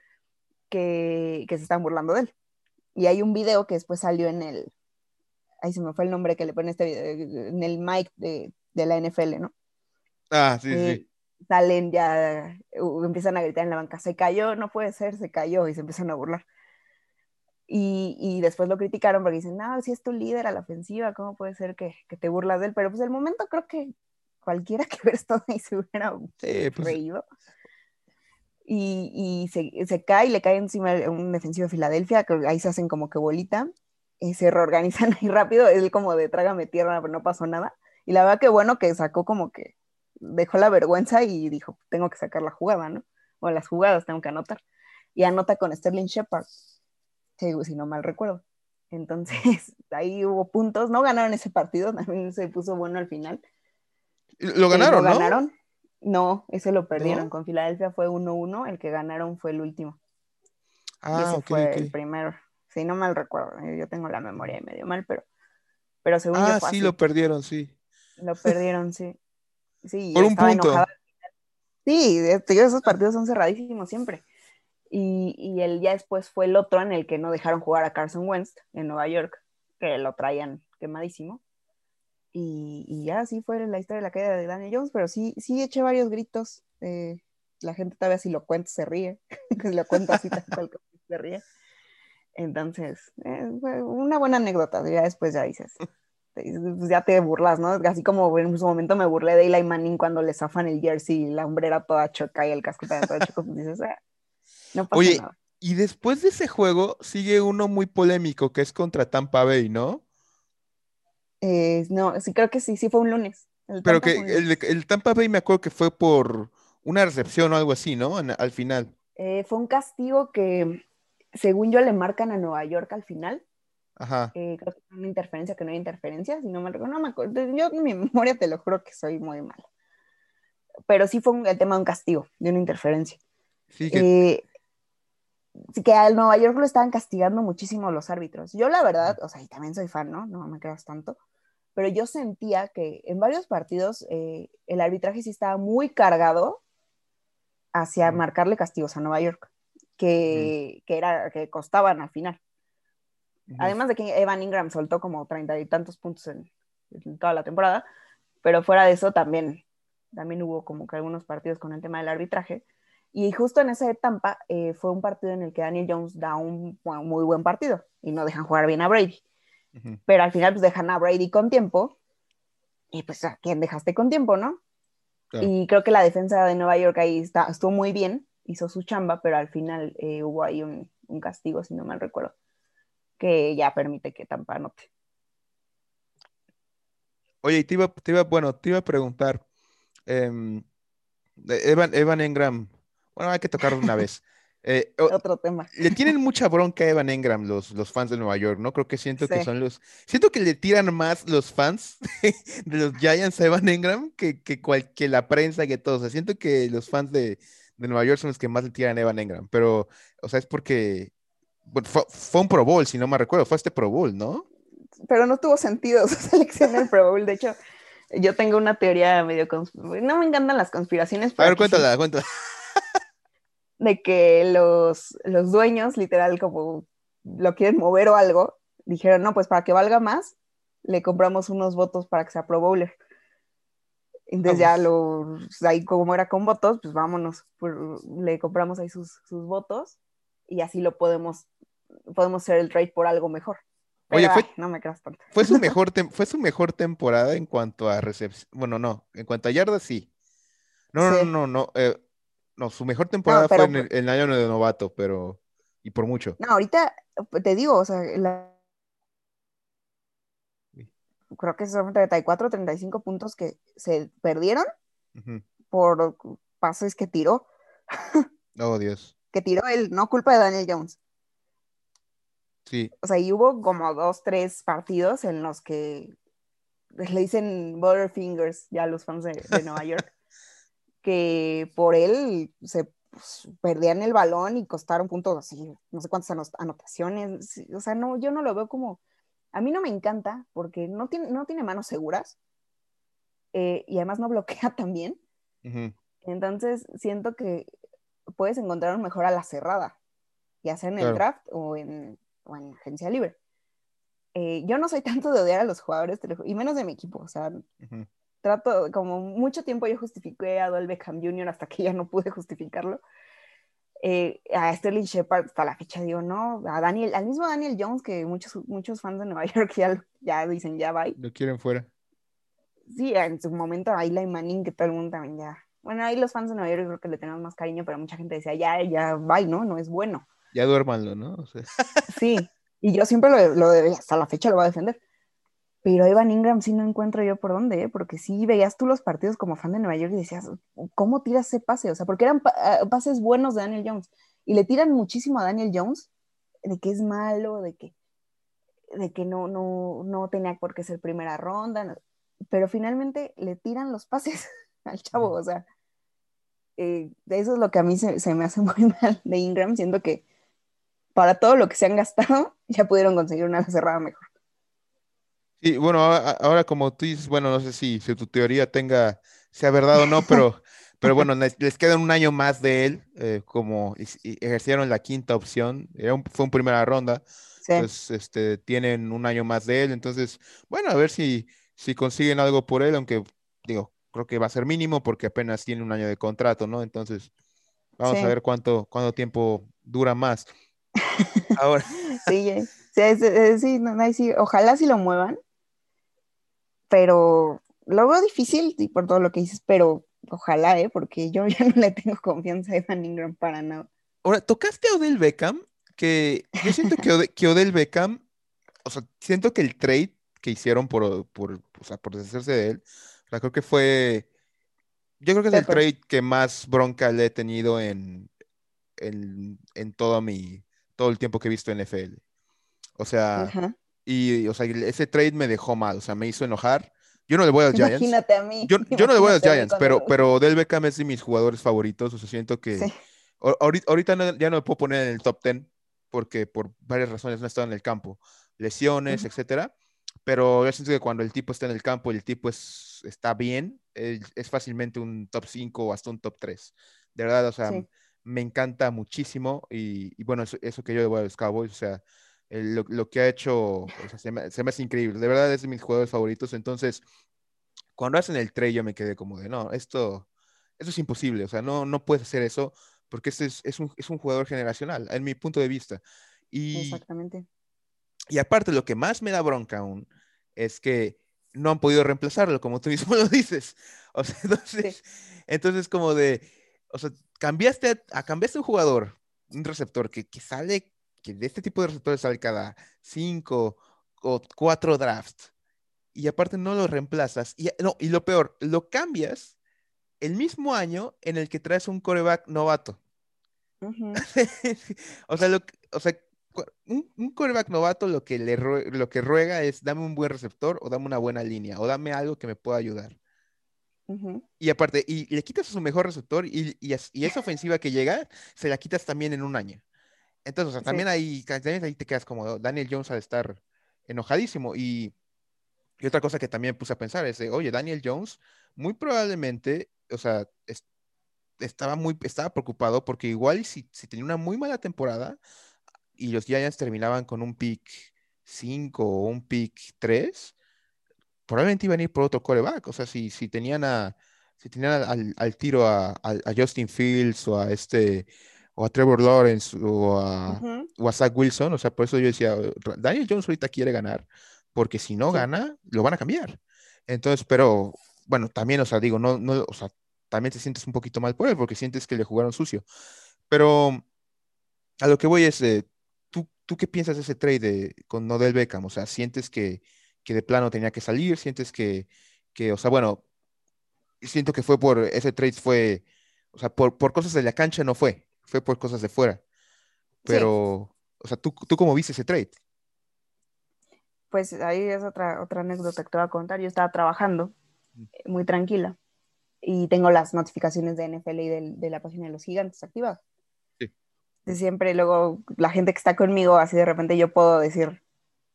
que, que se están burlando de él. Y hay un video que después salió en el, ahí se me fue el nombre que le pone este video, en el mic de, de la NFL, ¿no? Ah, sí, Eh, sí. Salen ya, uh, empiezan a gritar en la banca, se cayó, no puede ser, se cayó, y se empiezan a burlar. Y, y después lo criticaron porque dicen, no, si es tu líder a la ofensiva, ¿cómo puede ser que, que te burlas de él? Pero pues el momento creo que cualquiera que hubiera estado ahí se hubiera Sí, pues, reído. Y, y se, se cae, le cae encima un defensivo de Filadelfia, que ahí se hacen como que bolita, y se reorganizan ahí rápido, él como de trágame tierra, pero no pasó nada. Y la verdad que bueno que sacó como que dejó la vergüenza y dijo, tengo que sacar la jugada, ¿no? O las jugadas tengo que anotar. Y anota con Sterling Shepard, si, si no mal recuerdo. Entonces, ahí hubo puntos, no ganaron ese partido, también se puso bueno al final. Lo ganaron, ¿no? ganaron? No, ese lo perdieron. ¿No? Con Filadelfia fue 1-1, el que ganaron fue el último. y Ah, ese fue el primero. Si no mal recuerdo, eh, yo tengo la memoria medio mal, pero, pero según yo Ah, fue sí, así. lo perdieron, sí. Lo perdieron, sí. Sí, Por un estaba punto. enojada. Sí, digo, esos partidos son cerradísimos siempre. Y, y el ya después fue el otro en el que no dejaron jugar a Carson Wentz en Nueva York, que lo traían quemadísimo. Y, y ya así fue la historia de la caída de Daniel Jones, pero sí, sí eché varios gritos. eh, la gente todavía si lo cuento se ríe, si lo cuento así tal cual se ríe. Entonces, eh, fue una buena anécdota, ya después ya dices, pues ya te burlas, ¿no? Así como en su momento me burlé de Eli Manning cuando le zafan el jersey y la hombrera toda choca y el casco también todo choco, pues dices, "Ah, no pasa Oye, nada. Y después de ese juego sigue uno muy polémico que es contra Tampa Bay, ¿no? Eh, no, sí, creo que sí, sí fue un lunes. El Pero Tampa que el, Tampa Bay me acuerdo que fue por una recepción o algo así, ¿no? En- al final. Eh, fue un castigo que, según yo, le marcan a Nueva York al final. Ajá. Eh, creo que fue una interferencia que no hay interferencia, si no me no me acuerdo. Yo en mi memoria te lo juro que soy muy mala. Pero sí fue un- el tema de un castigo, de una interferencia. Sí, que Eh, sí que al Nueva York lo estaban castigando muchísimo los árbitros. Yo la verdad, o sea, y también soy fan, ¿no? No me creas tanto, pero yo sentía que en varios partidos eh, el arbitraje sí estaba muy cargado hacia marcarle castigos a Nueva York, que, que, era, que costaban al final. Además de que Evan Ingram soltó como treinta y tantos puntos en, en toda la temporada, pero fuera de eso también, también hubo como que algunos partidos con el tema del arbitraje. Y justo en ese de Tampa eh, fue un partido en el que Daniel Jones da un, muy buen partido y no dejan jugar bien a Brady. Pero al final pues dejan a Brady con tiempo y pues a quién dejaste con tiempo, ¿no? Claro. Y creo que la defensa de Nueva York ahí está, estuvo muy bien, hizo su chamba, pero al final eh, hubo ahí un, un castigo, si no mal recuerdo, que ya permite que Tampa anote. Oye, te iba, te iba, bueno, te iba a preguntar, em, Evan, Evan Engram, bueno, hay que tocarlo una vez. Eh, Otro tema. le tienen mucha bronca a Evan Engram los, los fans de Nueva York, ¿no? Creo que siento que son los, siento que le tiran más los fans de los Giants a Evan Engram que, que, cual- que la prensa, que todo. O sea, siento que los fans de, de Nueva York son los que más le tiran a Evan Engram, pero, o sea, es porque, bueno, fue, fue un Pro Bowl, si no me recuerdo, fue este Pro Bowl, ¿no? Pero no tuvo sentido su selección en el Pro Bowl. De hecho, yo tengo una teoría medio... No me encantan las conspiraciones, A ver, sí, cuéntala, cuéntala. de que los, los dueños, literal, como lo quieren mover o algo, dijeron, no, pues para que valga más, le compramos unos votos para que sea Pro Bowler. Entonces ya lo, ahí como era con votos, pues vámonos, por- le compramos ahí sus, sus votos y así lo podemos, podemos hacer el trade por algo mejor. Pero, Oye, fue- ay, no me creas tanto. Fue su mejor, fue su mejor temporada en cuanto a recepción. Bueno, no, en cuanto a yardas, sí. No, no, Sí. no, no, no. eh, no, su mejor temporada pero- fue en el, en el año de novato, pero. Y por mucho. No, ahorita te digo, o sea, la- creo que son 34, 35 puntos que se perdieron por pases que tiró, Oh, Dios. Que tiró él, no culpa de Daniel Jones. Sí. O sea, y hubo como dos, tres partidos en los que le dicen Butterfingers ya a los fans de, de Nueva York, que por él se pues, perdían el balón y costaron puntos así, no sé cuántas anot- anotaciones. O sea, no, yo no lo veo como. A mí no me encanta porque no tiene, no tiene manos seguras eh, y además no bloquea tan bien. Entonces siento que puedes encontrar un mejor a la cerrada, ya sea en el Claro. draft o en, o en agencia libre. Eh, yo no soy tanto de odiar a los jugadores, y menos de mi equipo. O sea, trato, como mucho tiempo yo justifiqué a Odell Beckham Jr. hasta que ya no pude justificarlo. Eh, a Sterling Shepard hasta la fecha digo, no, a Daniel, al mismo Daniel Jones que muchos, muchos fans de Nueva York ya, ya dicen ya bye. Lo quieren fuera. Sí, en su momento a Eli Manning que todo el mundo también ya. Bueno, ahí los fans de Nueva York creo que le tenemos más cariño, pero mucha gente decía ya, ya bye, ¿no? No es bueno. Ya duérmanlo, ¿no? O sea, Sí, y yo siempre lo, lo hasta la fecha lo voy a defender. Pero Evan Ingram sí no encuentro yo por dónde, ¿eh? porque sí veías tú los partidos como fan de Nueva York y decías, ¿cómo tiras ese pase? O sea, porque eran ah, pases buenos de Daniel Jones y le tiran muchísimo a Daniel Jones de que es malo, de que, de que no, no, no tenía por qué ser primera ronda, no- pero finalmente le tiran los pases al chavo, o sea, eh, eso es lo que a mí se, se me hace muy mal de Ingram, siento que para todo lo que se han gastado, ya pudieron conseguir una cerrada mejor. Sí, bueno, ahora, ahora como tú dices, bueno, no sé si, si tu teoría tenga, sea verdad o no, pero, pero bueno, les, les queda un año más de él, eh, como ejercieron la quinta opción, era un- fue en primera ronda, Sí, entonces este, tienen un año más de él, entonces, bueno, a ver si, si consiguen algo por él, aunque digo, creo que va a ser mínimo porque apenas tiene un año de contrato, ¿no? Entonces, vamos Sí. a ver cuánto, cuánto tiempo dura más. Ahora, sí, sí, es- sí, no, no, sí, ojalá sí lo muevan, pero lo veo difícil y por todo lo que dices, pero ojalá, ¿eh? porque yo ya no le tengo confianza a Evan Ingram para nada. Ahora, tocaste a Odell Beckham, que yo siento que, que Odell Beckham, o sea, siento que el trade que hicieron por, por, o sea, por deshacerse de él, sea, creo que fue, yo creo que es el trade que más bronca le he tenido en, en, en todo mi, todo el tiempo que he visto NFL. O sea, Ajá. y, o sea, ese trade me dejó mal, o sea, me hizo enojar. Yo no le voy a los Giants. Imagínate a mí. Yo, yo no le voy a los Giants, pero, pero Odell Beckham es de mis jugadores favoritos, o sea, siento que... Sí, Ahor- Ahorita, ahorita no- ya no me puedo poner en el top 10 porque por varias razones no he estado en el campo, lesiones, Ujú. etcétera. Pero yo siento que cuando el tipo está en el campo y el tipo es, está bien, es, es fácilmente un top 5 o hasta un top 3. De verdad, o sea, Sí. me encanta muchísimo y, y bueno, eso, eso que yo voy a los Cowboys, o sea, el- lo, lo que ha hecho, o sea, se me, se me hace increíble. De verdad es de mis jugadores favoritos. Entonces, cuando hacen el trade yo me quedé como de, no, esto, esto es imposible, o sea, no, no puedes hacer eso porque este es, es un, es un jugador generacional, en mi punto de vista. Y, exactamente. Y aparte, lo que más me da bronca aún es que no han podido reemplazarlo, como tú mismo lo dices. O sea, entonces, entonces como de, o sea, cambiaste a, a- cambiaste un jugador, un receptor que, que sale, que de este tipo de receptores sale cada cinco o cuatro drafts, y aparte no lo reemplazas, y, no, y lo peor, lo cambias el mismo año en el que traes un coreback novato. O sea, lo, o sea, un, un quarterback novato lo que, le lo que ruega es dame un buen receptor o dame una buena línea o dame algo que me pueda ayudar. Y aparte, y le quitas a su mejor receptor y, y, y esa ofensiva que llega, se la quitas también en un año. Entonces, o sea, Sí. también ahí, también ahí te quedas como "Oh, Daniel Jones al estar enojadísimo. Y, y otra cosa que también puse a pensar es, de, oye, Daniel Jones muy probablemente, o sea, es- estaba muy, estaba preocupado porque igual si, si tenía una muy mala temporada y los Giants terminaban con un pick 5 o un pick 3, probablemente iban a ir por otro coreback. O sea, si, si tenían a, si tenían al, al- tiro a, a- a Justin Fields o a este, o a Trevor Lawrence o a, o a Zach Wilson, o sea, por eso yo decía, Daniel Jones ahorita quiere ganar, porque si no Sí. gana, lo van a cambiar. Entonces, pero bueno, también, o sea, digo, no, no, o sea, también te sientes un poquito mal por él, porque sientes que le jugaron sucio. Pero a lo que voy es, eh, ¿tú, ¿tú qué piensas de ese trade de- con Odell Beckham? O sea, ¿sientes que, que de plano tenía que salir? ¿Sientes que, que, o sea, bueno, siento que fue por, ese trade fue, o sea, por, por cosas de la cancha no fue, fue por cosas de fuera. Pero, o sea, ¿tú, ¿tú cómo viste ese trade? pues ahí es otra, otra anécdota que te voy a contar. Yo estaba trabajando muy tranquila y tengo las notificaciones de NFL y del- de, la página de los gigantes activadas. Siempre, luego la gente que está conmigo, así de repente yo puedo decir,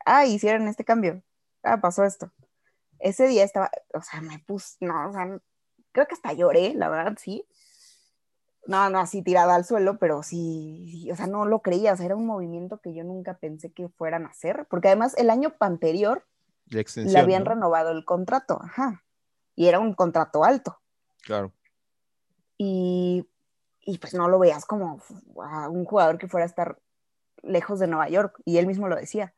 ah, hicieron este cambio, ah, pasó esto. Ese día estaba, o sea, me puse, no, o sea, creo que hasta lloré, la verdad, sí. No, no así tirada al suelo, pero sí, sí, o sea, no lo creía, o sea, era un movimiento que yo nunca pensé que fueran a hacer, porque además el año anterior La le habían ¿no? renovado el contrato, ajá, y era un contrato alto, Claro. y, y pues no lo veas como a un jugador que fuera a estar lejos de Nueva York, y él mismo lo decía.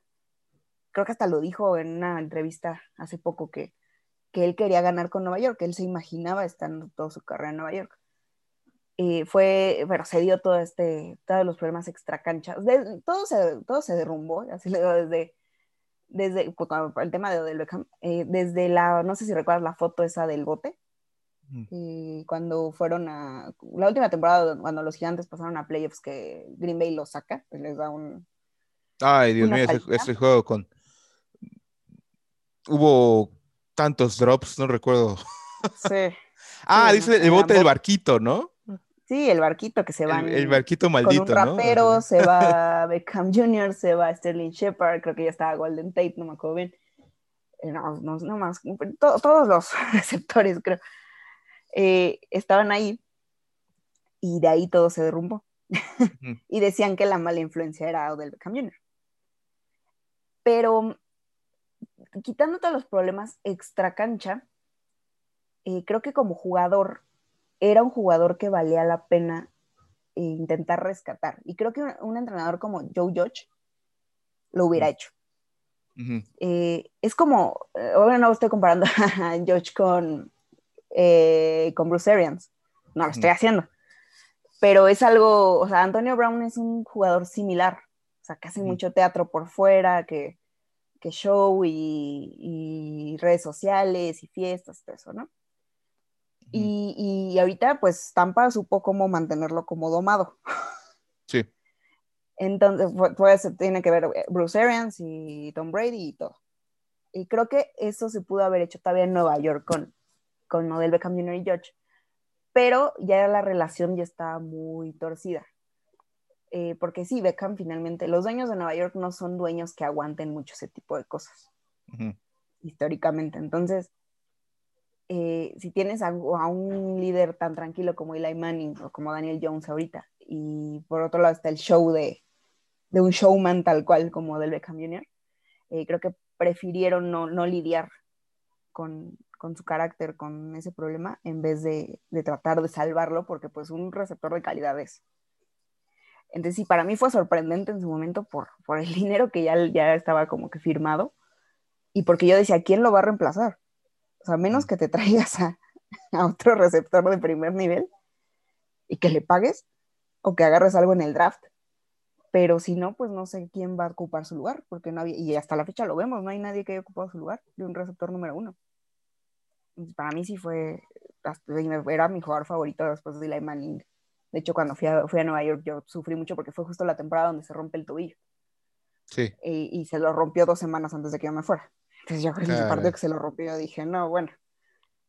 Creo que hasta lo dijo en una entrevista hace poco que, que él quería ganar con Nueva York, que él se imaginaba estando toda su carrera en Nueva York. Y fue, bueno, se dio todo este, todos los problemas extracanchas, todo, se, todo se derrumbó, así le digo, desde, desde el tema de Odell Beckham, eh, desde la, no sé si recuerdas la foto esa del bote, Eh, cuando fueron a, la última temporada, cuando los gigantes pasaron a playoffs, que Green Bay los saca, pues les da un, Ay, Dios mío, ese, juego con. Hubo tantos drops, no recuerdo. sí, Ah, Sí, dice el bote del barquito, ¿no? sí, el barquito que se El, van el barquito con maldito, un rapero, ¿no? se va Beckham Jr., se va Sterling Shepard, creo que ya estaba Golden Tate, no me acuerdo bien. Eh, No, no, no más, to- todos los receptores, creo, eh, estaban ahí y de ahí todo se derrumbó. Y decían que la mala influencia era Odell Beckham Jr. Pero quitando todos los problemas extra cancha, eh, creo que como jugador era un jugador que valía la pena eh, intentar rescatar. Y creo que un, un entrenador como Joe Judge lo hubiera hecho. Eh, es como, obviamente no estoy comparando a Judge con, eh, con Bruce Arians, no lo estoy haciendo, pero es algo, o sea, Antonio Brown es un jugador similar, o sea, que hace mucho teatro por fuera, que, que show y, y redes sociales y fiestas, todo eso, ¿no? Y, y ahorita pues Tampa supo cómo mantenerlo como domado. Sí. Entonces, pu- pues tiene que ver eh, Bruce Arians y Tom Brady y todo. Y creo que eso se pudo haber hecho todavía en Nueva York con, con Odell Beckham Jr. y Judge. Pero ya la relación ya está muy torcida. Eh, porque sí, Beckham finalmente, los dueños de Nueva York no son dueños que aguanten mucho ese tipo de cosas, Ujú. históricamente. Entonces, eh, si tienes a, a un líder tan tranquilo como Eli Manning o como Daniel Jones ahorita, y por otro lado está el show de, de un showman tal cual como del Beckham Jr., eh, creo que prefirieron no, no lidiar con, con, su carácter, con ese problema, en vez de, de, tratar de salvarlo, porque pues un receptor de calidad es. Entonces sí, para mí fue sorprendente en su momento por, por el dinero que ya, ya estaba como que firmado y porque yo decía, ¿quién lo va a reemplazar? O sea, menos que te traigas a, a otro receptor de primer nivel y que le pagues o que agarres algo en el draft. Pero si no, pues no sé quién va a ocupar su lugar, porque no había, y hasta la fecha lo vemos, no hay nadie que haya ocupado su lugar de un receptor número uno. Para mí sí fue, era mi jugador favorito después de Eli Manning. De hecho, cuando fui a, fui a Nueva York yo sufrí mucho porque fue justo la temporada donde se rompe el tobillo. Sí. Y, y se lo rompió dos semanas antes de que yo me fuera. Entonces yo creo que el partido que se lo rompió, dije, no, bueno,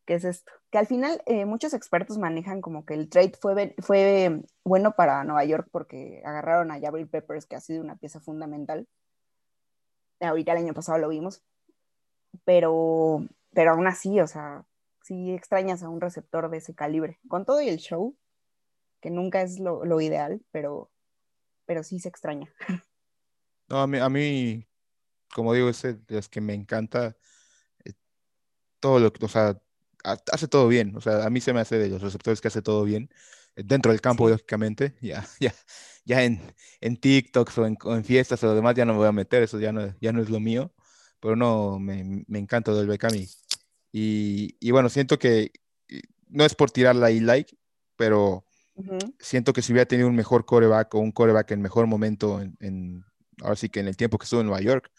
¿qué es esto? Que al final eh, muchos expertos manejan como que el trade fue, fue bueno para Nueva York porque agarraron a Jabril Peppers, que ha sido una pieza fundamental. Ahorita el año pasado lo vimos. Pero, pero aún así, o sea, sí extrañas a un receptor de ese calibre. Con todo y el show, que nunca es lo, lo ideal, pero, pero sí se extraña. No, a mí, a mí como digo, es de los que me encanta eh, todo lo que, o sea, hace todo bien. O sea, a mí se me hace de los receptores que hace todo bien. eh, Dentro del campo, sí. lógicamente. Ya, ya, ya en, en TikToks o en, en, fiestas o lo demás ya no me voy a meter, eso ya no, ya no es lo mío. Pero no, me, me encanta del Beckham y, y, bueno, siento que no es por tirarla ahí like, pero uh -huh. siento que si hubiera tenido un mejor coreback o un coreback en mejor momento en, en ahora sí que en el tiempo que estuvo en Nueva York,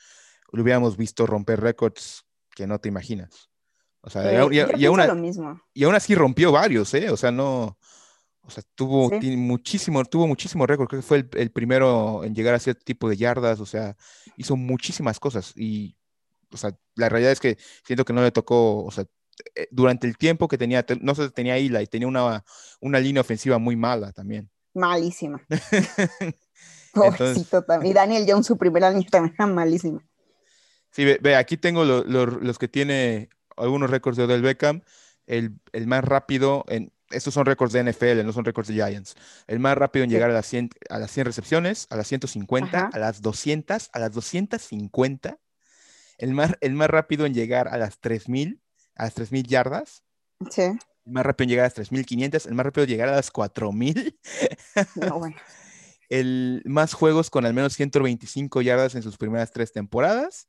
lo hubiéramos visto romper récords que no te imaginas. O sea, eh, y, y, y, aún, lo mismo. y aún así rompió varios, ¿eh? O sea, no. O sea, tuvo ¿Sí? muchísimo, tuvo muchísimo récord. Creo que fue el, el, primero en llegar a cierto tipo de yardas. O sea, hizo muchísimas cosas. Y o sea, la realidad es que siento que no le tocó, o sea, eh, durante el tiempo que tenía, te- no sé, tenía Eli, tenía una, una línea ofensiva muy mala también. Malísima. Pobrecito también. Y Daniel Jones, su primer año también era malísima. Sí, ve, ve, aquí tengo lo- lo- los que tiene algunos récords de Odell Beckham. El, el más rápido, en, estos son récords de NFL, no son récords de Giants. El más rápido en Sí. llegar a las 100, a las 100 recepciones, a las 150, Ajá. a las 200, a las 250. El más, el más rápido en llegar a las 3000, a las 3000 yardas. Sí. El más rápido en llegar a las 3500. El más rápido en llegar a las 4000. No, bueno. el más juegos con al menos 125 yardas en sus primeras tres temporadas,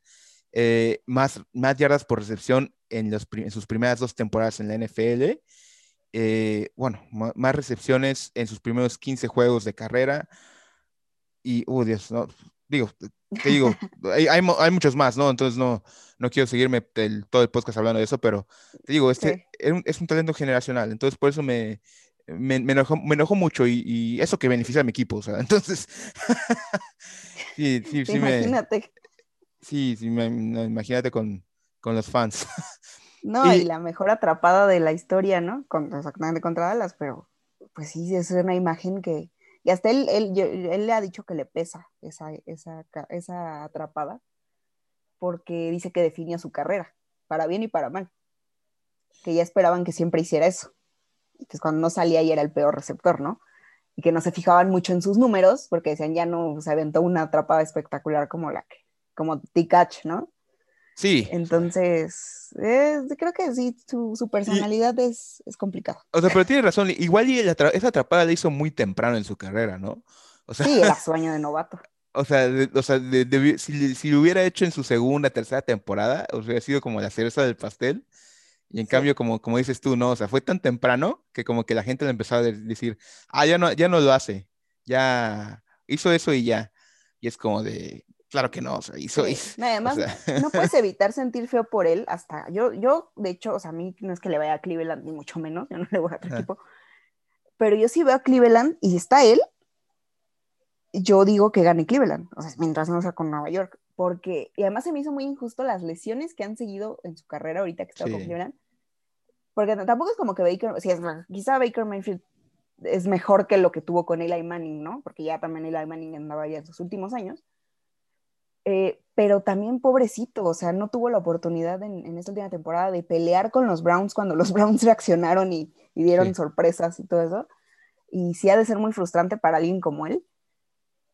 eh, más, más yardas por recepción en, los, en sus primeras dos temporadas en la NFL, eh, bueno, más recepciones en sus primeros 15 juegos de carrera, y, oh Dios, no, digo, te digo, hay, hay, muchos más, ¿no? Entonces no, no quiero seguirme el- todo el podcast hablando de eso, pero te digo, este es un, talento generacional, entonces por eso me, me, me enojó, me enojó mucho y, y eso que beneficia a mi equipo, o sea, entonces, sí, sí, sí, me, Imagínate. sí, sí, me- no, imagínate con, con los fans. No, y, Y- la mejor atrapada de la historia, ¿no? Con, exactamente contra Dallas, pero pues sí, es una imagen que. Y hasta él, él, él le ha dicho que le pesa esa, esa, esa atrapada, porque dice que definió su carrera, para bien y para mal. Que ya esperaban que siempre hiciera eso. Que cuando no salía y era el peor receptor, ¿no? Y que no se fijaban mucho en sus números, porque decían ya no se aventó una atrapada espectacular como la que, como T-Catch, ¿no? Sí, Entonces, eh, creo que sí, su, su personalidad es, es complicada. o sea, pero tiene razón, igual y atra- esa atrapada la hizo muy temprano en su carrera, ¿no? O sea, Sí, era sueño de novato. O sea, de- o sea de- debi- si, si lo hubiera hecho en su segunda, tercera temporada, hubiera sido como la cereza del pastel. Y en Sí. cambio, como, como dices tú, ¿no? O sea, fue tan temprano que como que la gente le empezó a de- decir, ah, ya no, ya no lo hace, ya hizo eso y ya. Y es como de, claro que no, o sea, hizo, Sí. hizo- No, Además, sea. no puedes evitar sentir feo por él hasta yo, yo, de hecho, o sea, a mí no es que le vaya a Cleveland, ni mucho menos, yo no le voy a otro Ah. equipo, pero yo sí veo a Cleveland y está él, yo digo que gane Cleveland, o sea, mientras no sea con Nueva York, porque, y además se me hizo muy injusto las lesiones que han seguido en su carrera ahorita que está con. Cleveland, porque tampoco es como que Baker, sí, es, quizá Baker Mayfield es mejor que lo que tuvo con Eli Manning, ¿no? Porque ya también Eli Manning andaba ya en sus últimos años. Eh, pero también pobrecito, o sea, no tuvo la oportunidad en, en esta última temporada de pelear con los Browns cuando los Browns reaccionaron y, y dieron Sí. sorpresas y todo eso. Y sí ha de ser muy frustrante para alguien como él.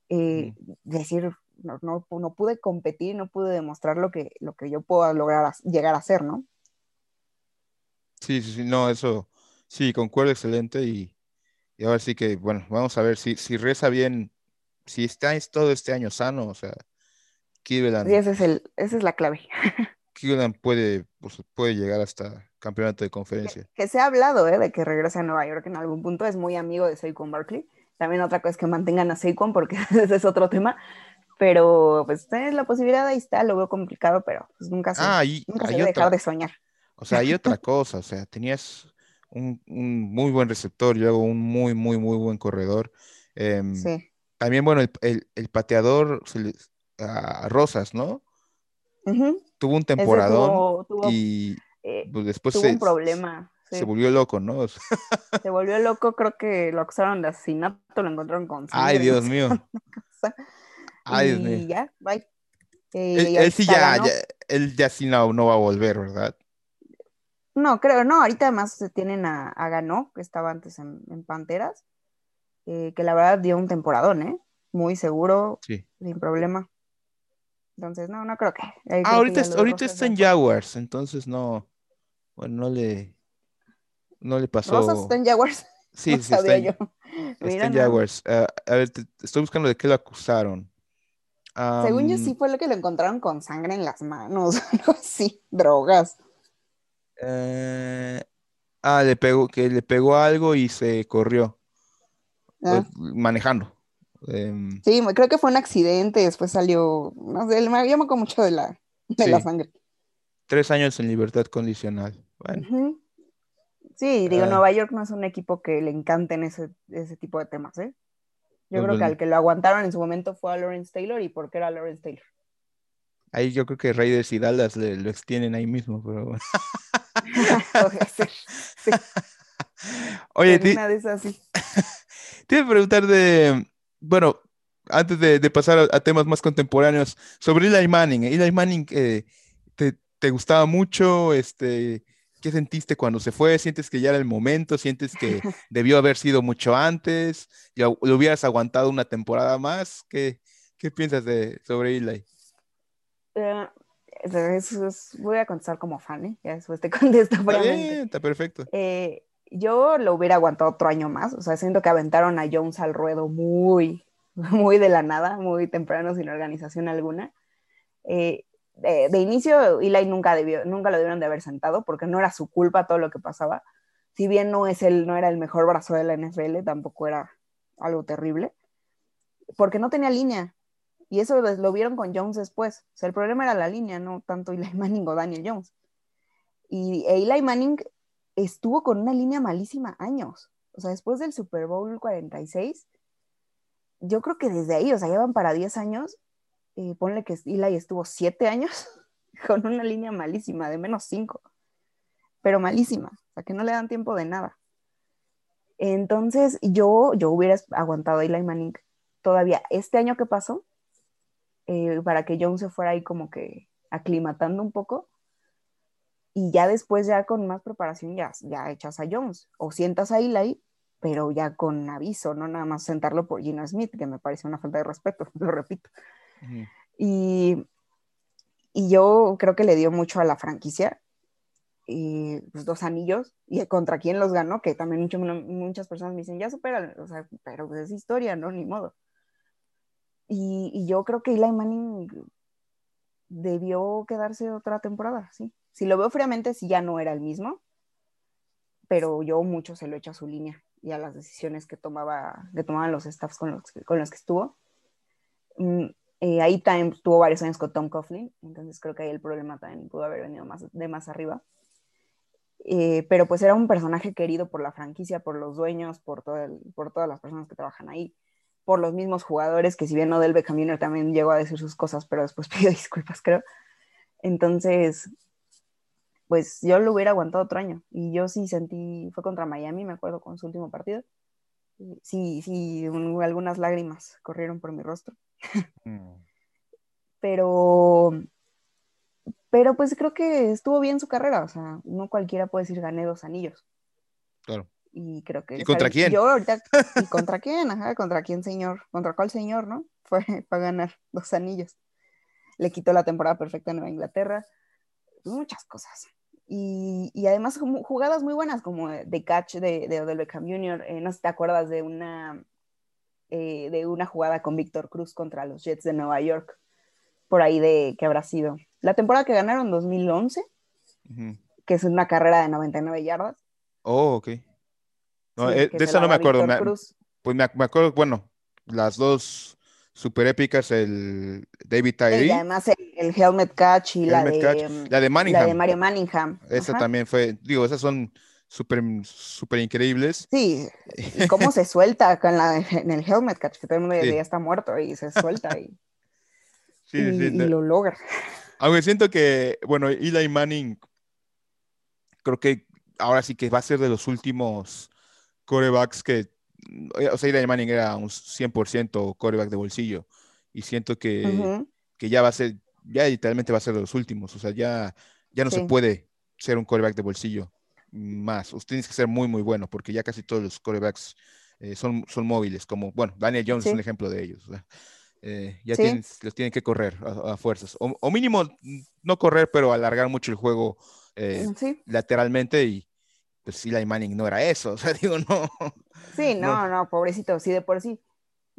eh, Decir, no, no, no pude competir, no pude demostrar lo que, lo que yo puedo lograr a- llegar a ser, ¿no? Sí, sí, sí, no, eso, sí, concuerdo excelente y, y ahora sí que, bueno, vamos a ver si, si reza bien, si está es todo este año sano, o sea, Cleveland, Y ese es el, esa es la clave. Cleveland puede, pues, puede llegar hasta campeonato de conferencia. que se ha hablado ¿eh? de que regrese a Nueva York en algún punto, es muy amigo de Saquon Barkley. También otra cosa es que mantengan a Saquon porque ese es otro tema, pero pues es la posibilidad ahí está, lo veo complicado, pero pues nunca se, Ah, y nunca se hay debe otra, dejar de soñar. o sea, hay otra cosa, o sea, tenías un, un muy buen receptor luego un muy, muy, muy buen corredor. Em, Sí. También, bueno, el, el- el pateador se le- a Rosas, ¿no? Tuvo un temporadón tuvo, tuvo, y eh, pues, después tuvo se, un problema. se volvió loco, ¿no? Se volvió loco, creo que lo acusaron de asesinato, lo encontraron con ay, Dios mío. Ay, Dios y mío. ya, bye. Eh, Él, sí ya, ya- él ya sí no, no va a volver, ¿verdad? No, creo, no, ahorita además se tienen a, a Ganó, que estaba antes en, en Panteras, eh, que la verdad dio un temporadón, ¿eh? Muy seguro, Sí. sin problema. Entonces, no, no creo que. creo Ah, que ahorita, ahorita está en. Jaguars, entonces no, bueno, no le, no le pasó. Rosas está en Jaguars. Sí, no sí, está sabía yo. está Mira, en. Jaguars. Ah, a ver, te- estoy buscando de qué lo acusaron. Según yo, sí fue lo que lo encontraron con sangre en las manos, algo así, drogas. eh, ah, le pegó, que le pegó algo y se corrió, Ah, eh, manejando. Em, Sí, creo que fue un accidente, después salió, no sé, me yo me acuerdo mucho de la, de la sangre. tres años en libertad condicional. Bueno. Sí, digo, Ah. Nueva York no es un equipo que le encanten ese, ese tipo de temas, ¿eh? Yo creo que bueno. al que lo aguantaron en su momento fue a Lawrence Taylor y porque era Lawrence Taylor. Ahí yo creo que Raiders y Dallas le- lo extienden ahí mismo, pero... Ser, sí, Oye, ti- una de esas sí. te a preguntar de, bueno, antes de, de pasar a, a temas más contemporáneos, sobre Eli Manning. Eli Manning, eh, te, te gustaba mucho? Este, ¿qué sentiste cuando se fue? ¿Sientes que ya era el momento? ¿Sientes que debió haber sido mucho antes? ¿Ya lo hubieras aguantado una temporada más? ¿Qué, qué piensas de, sobre Eli? Eh, eso es- voy a contestar como fan, ¿eh? Ya después te contesto Está bien, está perfecto. Eh, yo lo hubiera aguantado otro año más, o sea, siento que aventaron a Jones al ruedo muy, muy de la nada, muy temprano, sin organización alguna. Eh, de, inicio, Eli nunca, debió, nunca lo debieron de haber sentado, porque no era su culpa todo lo que pasaba. Si bien no, es el, no era el mejor brazo de la NFL, tampoco era algo terrible, porque no tenía línea. Y eso lo, lo vieron con Jones después. O sea, el problema era la línea, no tanto Eli Manning o Daniel Jones. Y e Eli Manning estuvo con una línea malísima años. O sea, después del Super Bowl 46, yo creo que desde ahí, o sea, llevan para 10 años, eh, ponle que Eli estuvo 7 años con una línea malísima, de menos 5, pero malísima, o sea, que no le dan tiempo de nada. Entonces, yo, yo hubiera aguantado a Eli Manning todavía este año que pasó, eh, para que Jones se fuera ahí como que aclimatando un poco y ya después ya con más preparación ya, ya echas a Jones o sientas a Eli, pero ya con aviso, no nada más sentarlo por Gino Smith, que me parece una falta de respeto, lo repito. Y, y yo creo que le dio mucho a la franquicia, y pues, dos anillos, y contra quién los ganó, que también mucho- muchas personas me dicen, ya supera, o sea, pero pues es historia, ¿no? Ni modo. Y, y yo creo que Eli Manning debió quedarse otra temporada, sí. Si lo veo fríamente, sí ya no era el mismo, pero yo mucho se lo echo a su línea y a las decisiones que, tomaba, que tomaban los staffs con los, con los que estuvo. Mm, eh, ahí también tuvo varios años con Tom Coughlin, entonces creo que ahí el problema también pudo haber venido más, de más arriba. Eh, pero pues era un personaje querido por la franquicia, por los dueños, por, todo el- por todas las personas que trabajan ahí, por los mismos jugadores, que si bien no del Beckham Jr. también llegó a decir sus cosas, pero después pidió disculpas, creo. Entonces, pues yo lo hubiera aguantado otro año. Y yo sí sentí, fue contra Miami, me acuerdo, con su último partido. Sí, sí, un- algunas lágrimas corrieron por mi rostro. Mm. Pero, pero pues creo que estuvo bien su carrera. O sea, no cualquiera puede decir gané dos anillos. Claro. Y creo que... ¿Y contra quién? Yo ahorita... ¿Y contra quién? Ajá, ¿contra quién, señor? ¿Contra cuál señor, no? Fue para ganar dos anillos. Le quitó la temporada perfecta a Nueva Inglaterra. Muchas cosas. Y, y además jugadas muy buenas, como de catch de, de Odell Beckham Jr. Eh, no sé si te acuerdas de una, eh, de una jugada con Víctor Cruz contra los Jets de Nueva York. Por ahí de que habrá sido. La temporada que ganaron 2011, Ujú. que es una carrera de 99 yardas. Oh, ok. No, Sí, eh, de esa no me acuerdo. Me- Cruz. pues me, me acuerdo, bueno, las dos super épicas, el David Y Tyree, además el, el helmet catch y la Helmet de, catch, mm, la de Manningham. Mario Manningham. esa Ajá. también fue, digo, esas son súper súper increíbles. Sí, y cómo se suelta con la, en el helmet catch, que todo el mundo Sí. ya está muerto y se suelta y, Sí, y- sí, y no- lo logra. Aunque siento que, bueno, Eli Manning, creo que ahora sí que va a ser de los últimos corebacks que, o sea, Eli Manning era un 100% coreback de bolsillo. Y siento que, que ya va a ser, ya literalmente va a ser de los últimos. O sea, ya, ya no se puede ser un coreback de bolsillo más. Usted tiene que ser muy, muy bueno, porque ya casi todos los corebacks eh, son, son móviles, como, bueno, Daniel Jones es un ejemplo de ellos. eh, ya Sí. tienen, los tienen que correr a, a fuerzas. O, o mínimo, mm, no correr, pero alargar mucho el juego eh, Sí, lateralmente y pues Eli Manning no era eso. O sea, digo, no. sí, no. no, no, pobrecito, sí, de por sí.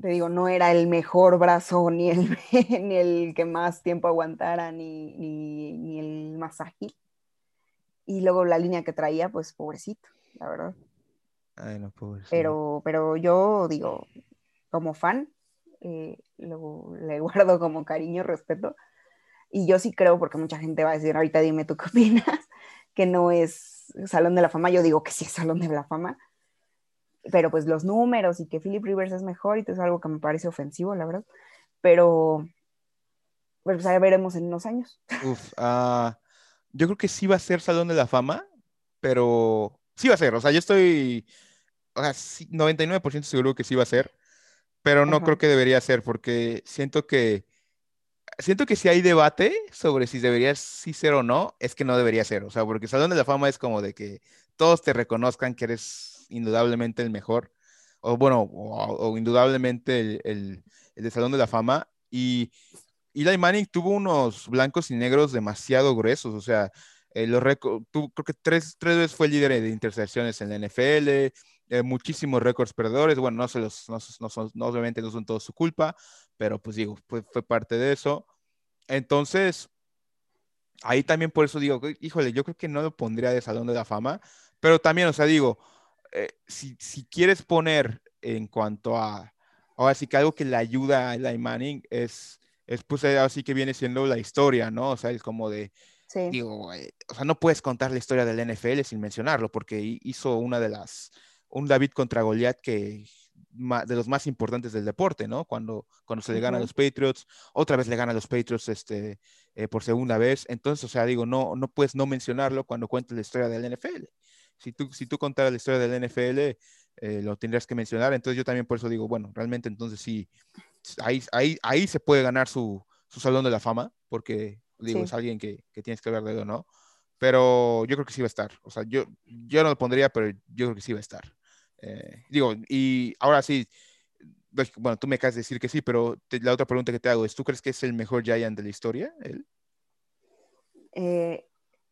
Te digo, no era el mejor brazo, ni el, ni el que más tiempo aguantara, ni, ni, ni el más ágil. Y luego la línea que traía, pues pobrecito, la verdad. Ay, no, pobre. sí. Pero, pero yo digo, como fan, eh, lo- le guardo como cariño, respeto. Y yo sí creo, porque mucha gente va a decir, ahorita dime tú qué opinas, que no es Salón de la Fama. Yo digo que sí es Salón de la Fama. Pero pues los números y que Philip Rivers es mejor y todo es algo que me parece ofensivo, la verdad. Pero Pues ya veremos en unos años. Uf, ah, yo creo que sí va a ser Salón de la Fama, pero sí va a ser. O sea, yo estoy o sea, sí, 99% seguro que sí va a ser, pero no Ajá. creo que debería ser porque siento que siento que si hay debate sobre si debería sí ser o no, es que no debería ser. O sea, porque Salón de la Fama es como de que todos te reconozcan que eres indudablemente el mejor, o bueno, o, indudablemente el, el, el de Salón de la Fama. Y Eli Manning tuvo unos blancos y negros demasiado gruesos, o sea, eh, los tú creo que tres, tres veces fue líder de intercepciones en la NFL, eh, muchísimos récords perdedores, bueno, no, se los, no, no son, no, obviamente no son todos su culpa, pero pues digo, fue, fue parte de eso. Entonces, ahí también por eso digo, híjole, yo creo que no lo pondría de Salón de la Fama, pero también, o sea, digo, eh, si, si, quieres poner en cuanto a, ahora sí que algo que le ayuda a Eli Manning es, es pues así que viene siendo la historia, ¿no? O sea, es como de, Sí. digo, eh, o sea, no puedes contar la historia del NFL sin mencionarlo, porque hizo una de las, un David contra Goliat que de los más importantes del deporte, ¿no? Cuando, cuando se le gana a los Patriots, otra vez le gana a los Patriots este, eh, por segunda vez. Entonces, o sea, digo, no, no puedes no mencionarlo cuando cuentes la historia del NFL. Si tú, si tú contaras la historia del NFL, eh, lo tendrías que mencionar. Entonces, yo también por eso digo, bueno, realmente entonces sí, ahí, ahí, ahí se puede ganar su, su salón de la fama, porque digo, sí. es alguien que, que, tienes que hablar de él, ¿no? Pero yo creo que sí va a estar. O sea, yo, yo no lo pondría, pero yo creo que sí va a estar. Eh, digo, y ahora sí, bueno, tú me acabas de decir que sí, pero te, la otra pregunta que te hago es, ¿tú crees que es el mejor Giant de la historia? Él? Eh,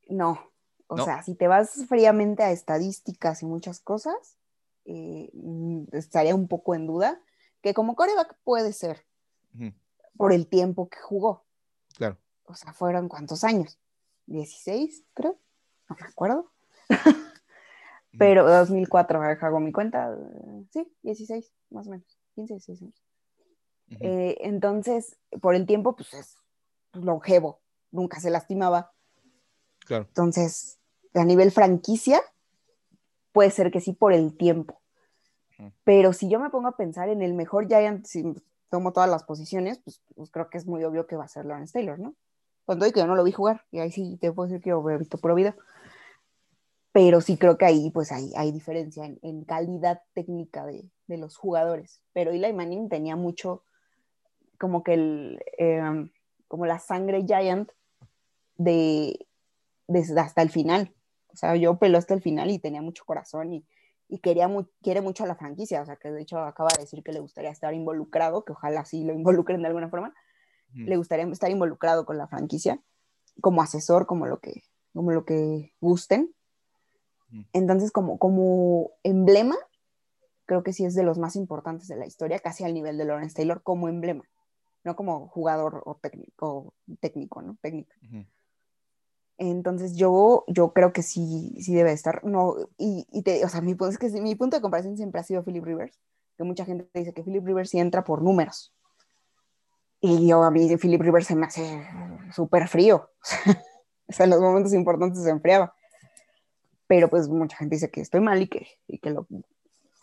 no, o ¿No? sea, si te vas fríamente a estadísticas y muchas cosas, eh, estaría un poco en duda, que como coreback puede ser, uh -huh. por el tiempo que jugó. Claro. O sea, fueron cuántos años? 16, creo, no me acuerdo. Pero 2004, hago mi cuenta, sí, 16, más o menos, 15, 16 años. Uh -huh. eh, entonces, por el tiempo, pues es longevo, nunca se lastimaba. Claro. Entonces, a nivel franquicia, puede ser que sí por el tiempo. Pero si yo me pongo a pensar en el mejor Giant, si tomo todas las posiciones, pues, pues creo que es muy obvio que va a ser Lawrence Taylor, ¿no? Con todo y que yo no lo vi jugar, y ahí sí te puedo decir que lo he visto por video pero sí creo que ahí pues hay, hay diferencia en, en calidad técnica de, de, los jugadores. Pero Eli Manning tenía mucho como que el, eh, como la sangre giant de, desde hasta el final. O sea, yo peló hasta el final y tenía mucho corazón y, y quería mu quiere mucho a la franquicia. O sea, que de hecho acaba de decir que le gustaría estar involucrado, que ojalá sí lo involucren de alguna forma. Mm. Le gustaría estar involucrado con la franquicia como asesor, como lo que, como lo que gusten entonces, como, como emblema, creo que sí es de los más importantes de la historia, casi al nivel de Lawrence Taylor como emblema, no como jugador o técnico, técnico ¿no? Técnico. Uh -huh. Entonces, yo, yo creo que sí, sí debe estar. No, y, y te, o sea, mi es que mi punto de comparación siempre ha sido Philip Rivers, que mucha gente dice que Philip Rivers sí entra por números. Y yo, a mí, Philip Rivers se me hace súper frío. o sea, en los momentos importantes se enfriaba pero pues mucha gente dice que estoy mal y que, y que lo,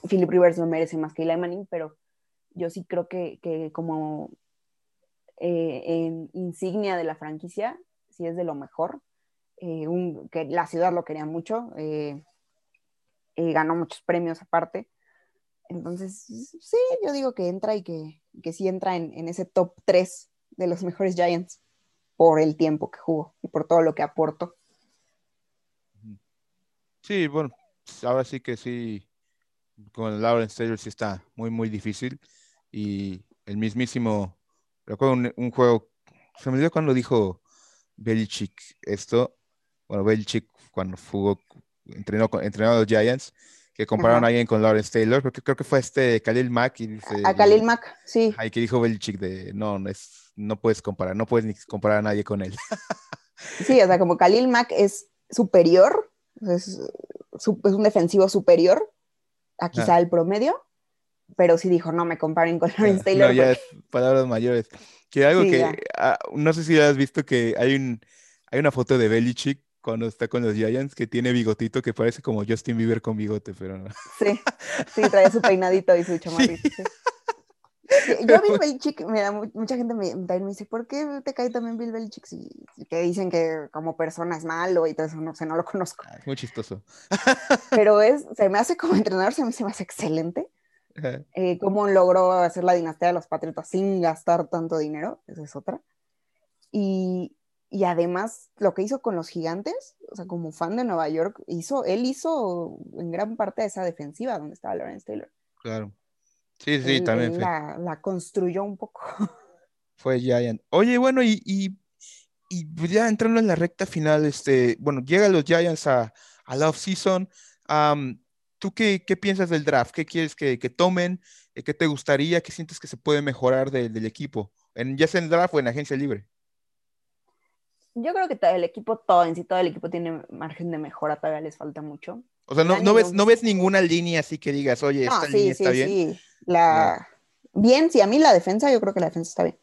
Philip Rivers no merece más que Eli Manning, pero yo sí creo que, que como eh, en insignia de la franquicia, sí es de lo mejor, eh, que la ciudad lo quería mucho, eh, ganó muchos premios aparte, entonces sí, yo digo que entra y que, que sí entra en, en ese top 3 de los mejores Giants por el tiempo que jugó y por todo lo que aportó. Sí, bueno, ahora sí que sí, con Lawrence Taylor sí está muy, muy difícil. Y el mismísimo, recuerdo un, un juego, se me olvidó cuando dijo Belichick esto, bueno, Belichick cuando jugó, entrenó, entrenó a los Giants, que compararon Ajá. a alguien con Lawrence Taylor, porque creo que fue este Khalil Mack. Y dice, a Khalil Mack, sí. Ahí que dijo Belichick de, no, no, es, no puedes comparar, no puedes ni comparar a nadie con él. sí, o sea, como Khalil Mack es superior, es, es, un defensivo superior a quizá ah. el promedio, pero sí dijo, no me comparen con Lawrence Taylor. No, ya es palabras mayores. Que algo sí, que, ah, no sé si has visto que hay, un, hay una foto de Belichick cuando está con los Giants que tiene bigotito que parece como Justin Bieber con bigote, pero no. Sí, sí, trae su peinadito y su chamarrito. Sí. Yo Bill Belichick, mu- mucha gente me, me dice, ¿por qué te cae también Bill Belichick? Si, si que dicen que como persona es malo y todo eso, no sé, no lo conozco. Ah, es muy chistoso. Pero es, se me hace como entrenador, se me, se me hace excelente. Eh, cómo logró hacer la dinastía de los Patriotas sin gastar tanto dinero, esa es otra. Y, y además lo que hizo con los gigantes, o sea, como fan de Nueva York, hizo, él hizo en gran parte esa defensiva donde estaba Lawrence Taylor. Claro. Sí, sí, Él- también él la, la construyó un poco. fue Giant. Oye, bueno, y, y, y pues ya entrando en la recta final, este, bueno, llegan los Giants a, a la off-season. am, ¿tú qué, qué piensas del draft? ¿Qué quieres que, que tomen? Eh, ¿Qué te gustaría? ¿Qué sientes que se puede mejorar de- del equipo? En, ya sea en draft o en agencia libre. Yo creo que el equipo, todo en sí, todo el equipo tiene margen de mejora, todavía les falta mucho. O sea, no, no ves, no ves ninguna línea así que digas, oye, No, esta sí, línea sí, está bien. sí. La... Bien, sí, a mí la defensa, yo creo que la defensa está bien.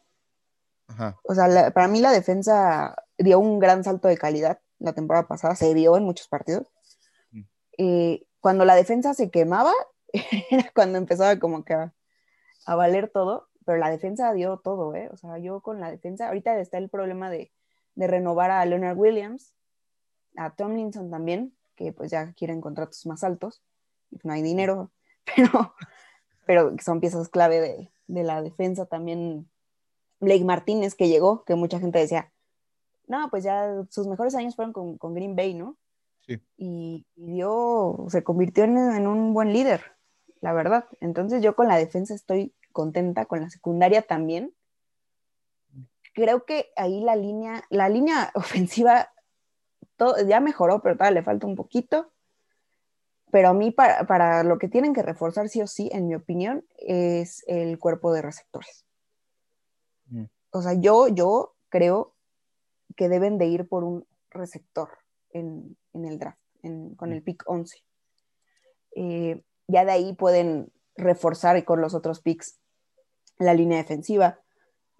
Ajá. O sea, la- para mí la defensa dio un gran salto de calidad la temporada pasada, se vio en muchos partidos. Mm. Eh, cuando la defensa se quemaba, era cuando empezaba como que a, a valer todo, pero la defensa dio todo, ¿eh? O sea, yo con la defensa, ahorita está el problema de, de renovar a Leonard Williams, a Tomlinson también, que pues ya quieren contratos más altos, y no hay dinero, pero, pero son piezas clave de, de la defensa también. Blake Martínez que llegó, que mucha gente decía, no, pues ya sus mejores años fueron con, con Green Bay, ¿no? Sí. Y, y dio, se convirtió en, en un buen líder, la verdad. Entonces yo con la defensa estoy contenta, con la secundaria también. Creo que ahí la línea, la línea ofensiva todo, ya mejoró, pero todavía le falta un poquito. Pero a mí, para, para lo que tienen que reforzar sí o sí, en mi opinión, es el cuerpo de receptores. Mm. O sea, yo, yo creo que deben de ir por un receptor en, en el draft, en- con el pick 11. Eh, ya de ahí pueden reforzar con los otros picks la línea defensiva.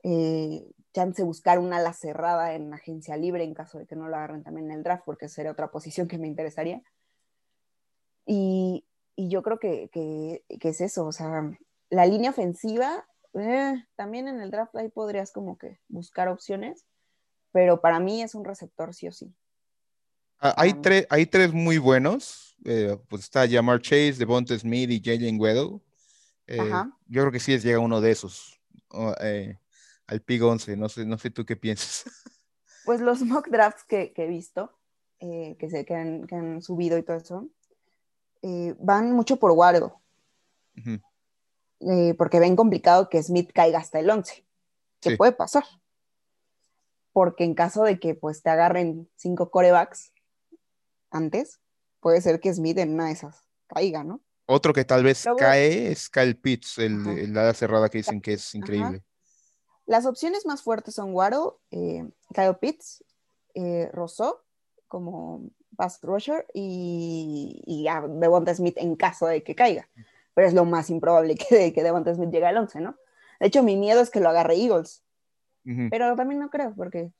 Eh, chance buscar una ala cerrada en agencia libre en caso de que no lo agarren también en el draft, porque sería otra posición que me interesaría. Y, y yo creo que, que- que es eso, o sea, la línea ofensiva, eh, también en el draft ahí podrías como que buscar opciones, pero para mí es un receptor sí o sí. Ah, hay, Um, tres, hay tres muy buenos. eh, pues está Jamar Chase, Devonta Smith y Jalen Weddle. Eh, yo creo que sí es llega uno de esos o, eh, al Pig 11. No sé, no sé tú qué piensas. Pues los mock drafts que, que he visto, eh, que, se, que, han, que han subido y todo eso, eh, van mucho por Ujú, eh, porque ven complicado que Smith caiga hasta el 11, que Sí. puede pasar. Porque en caso de que pues te agarren cinco corebacks antes, puede ser que Smith en una de esas caiga, ¿no? Otro que tal vez Luego- cae es Kyle Pitts, el ala cerrada que dicen que es increíble. Las opciones más fuertes son Waddle, eh, Kyle Pitts, eh, Rousseau como pass rusher y, y a Devonta Smith en caso de que caiga. Pero es lo más improbable que, que Devonta Smith llegue al 11, ¿no? De hecho, mi miedo es que lo agarre Eagles, pero también no creo, porque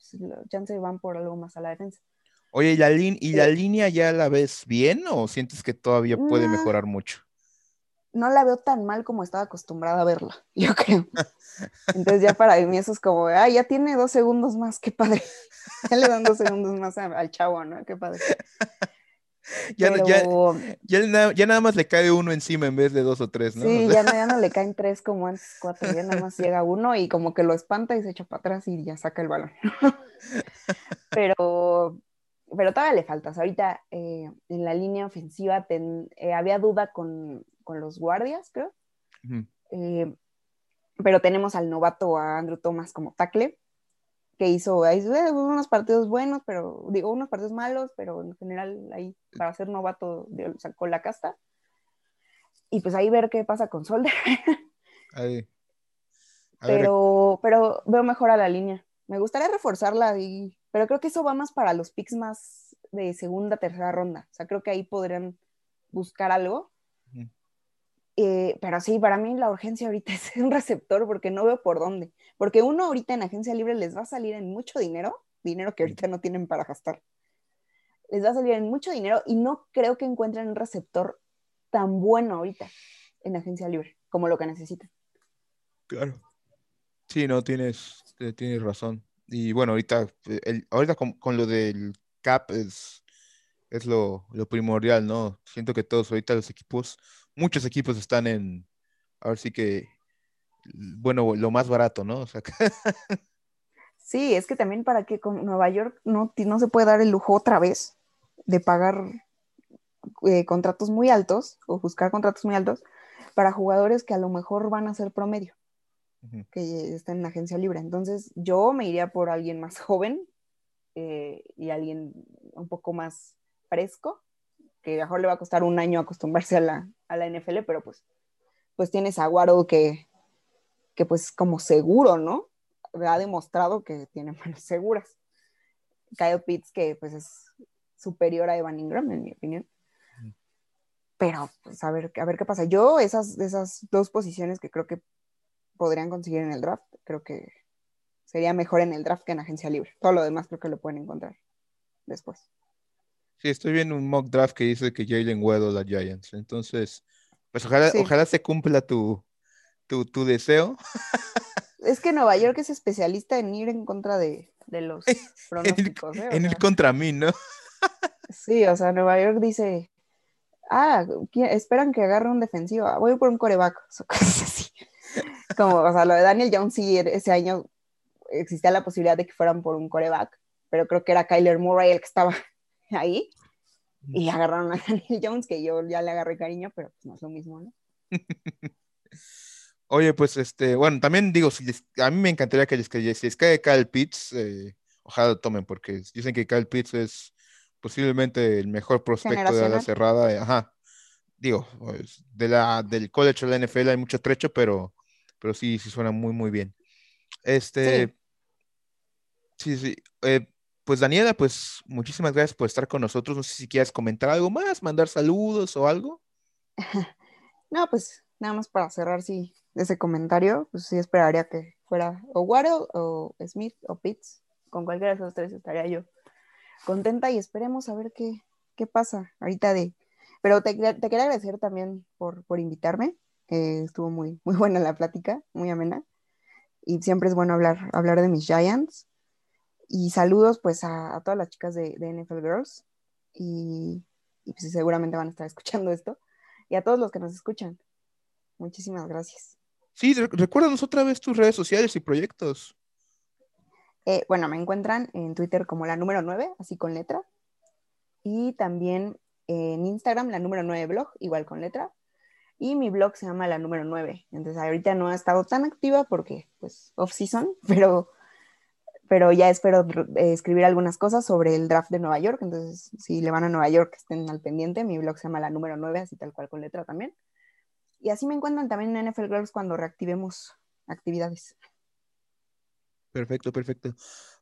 chance van por algo más a la defensa. Oye, ¿y la, ¿y la Eh, línea ya la ves bien o sientes que todavía puede Nah. mejorar mucho? No la veo tan mal como estaba acostumbrada a verla, yo creo. Entonces ya para mí eso es como, ah, ya tiene dos segundos más, qué padre. Ya le dan dos segundos más a- al chavo, ¿no? Qué padre. Ya, Pero- ya, ya nada más le cae uno encima en vez de dos o tres, ¿no? Sí, O sea, no, ya no le caen tres como antes, cuatro, ya nada más llega uno y como que lo espanta y se echa para atrás y ya saca el balón. pero, pero todavía le faltas. Ahorita eh, en la línea ofensiva ten- eh, había duda con, con los guardias, creo. Eh, pero tenemos al novato a Andrew Thomas como tackle, que hizo ahí, unos partidos buenos, pero digo, unos partidos malos, pero en general ahí para ser novato sacó la casta. Y pues ahí ver qué pasa con Solder. Ahí. A ver, pero, pero veo mejor a la línea. Me gustaría reforzarla, y, pero creo que eso va más para los picks más de segunda, tercera ronda. O sea, creo que ahí podrían buscar algo. Eh, pero sí, para mí la urgencia ahorita es un receptor porque no veo por dónde. Porque uno ahorita en agencia libre les va a salir en mucho dinero, dinero que ahorita no tienen para gastar. Les va a salir en mucho dinero y no creo que encuentren un receptor tan bueno ahorita en agencia libre como lo que necesitan. Claro. Sí, no, tienes, eh, tienes razón. Y bueno, ahorita, eh, el, ahorita con, con lo del cap es, es lo, lo primordial, ¿no? Siento que todos ahorita los equipos, muchos equipos están en, ahora sí que, bueno, lo más barato, ¿no? O sea, Sí, es que también para que con Nueva York no, no se puede dar el lujo otra vez de pagar eh, contratos muy altos o buscar contratos muy altos para jugadores que a lo mejor van a ser promedio, que están en agencia libre. Entonces yo me iría por alguien más joven eh, y alguien un poco más fresco, que mejor le va a costar un año acostumbrarse a la, a la NFL, pero pues, pues tienes a Guaro que, que pues como seguro, ¿no? Ha demostrado que tiene manos seguras. Kyle Pitts que pues es superior a Evan Ingram, en mi opinión. Pero pues a ver, a ver qué pasa. Yo esas, esas dos posiciones que creo que podrían conseguir en el draft, creo que sería mejor en el draft que en agencia libre. Todo lo demás creo que lo pueden encontrar después. Sí, estoy viendo un mock draft que dice que Jalen Waddle a Giants. Entonces, pues ojalá, Sí. ojalá se cumpla tu, tu, tu deseo. Es que Nueva York es especialista en ir en contra de, de los pronósticos. ¿eh? En ir contra mí, ¿no? Sí, o sea, Nueva York dice, ah, ¿qui- esperan que agarre un defensivo, ah, voy por un coreback, o cosas así. Como, o sea, lo de Daniel Jones sí, ese año existía la posibilidad de que fueran por un coreback, pero creo que era Kyler Murray el que estaba ahí, y agarraron a Daniel Jones, que yo ya le agarré cariño, pero pues no es lo mismo, ¿no? Oye, pues este, bueno, también digo, si les- a mí me encantaría que les, que si les cae Kyle Pitts, eh, ojalá lo tomen, porque dicen que Kyle Pitts es posiblemente el mejor prospecto de la cerrada. eh, Ajá. Digo, pues, de la, del college a la NFL hay mucho trecho, pero, pero sí, sí suena muy, muy bien. Este, sí, sí. eh, pues Daniela, pues muchísimas gracias por estar con nosotros. No sé si quieres comentar algo más, mandar saludos o algo. No, pues nada más para cerrar, sí, ese comentario, pues sí esperaría que fuera o Waddle o Smith o Pitts, con cualquiera de esos tres estaría yo contenta y esperemos a ver qué, qué pasa ahorita de... Pero te, te quería agradecer también por, por invitarme, eh, estuvo muy, muy buena la plática, muy amena, y siempre es bueno hablar, hablar de mis Giants. Y saludos pues a, a todas las chicas de, de NFL Girls, y, y pues seguramente van a estar escuchando esto y a todos los que nos escuchan. Muchísimas gracias. Sí, re- recuérdanos otra vez tus redes sociales y proyectos. Eh, bueno, me encuentran en Twitter como la número 9, así con letra. Y también en Instagram, la número 9 blog, igual con letra. Y mi blog se llama la número 9. Entonces ahorita no ha estado tan activa porque, pues, off-season, pero, pero ya espero eh, escribir algunas cosas sobre el draft de Nueva York. Entonces, si le van a Nueva York, estén al pendiente. Mi blog se llama la número 9, así tal cual con letra también. Y así me encuentran también en NFL Girls cuando reactivemos actividades. Perfecto, perfecto.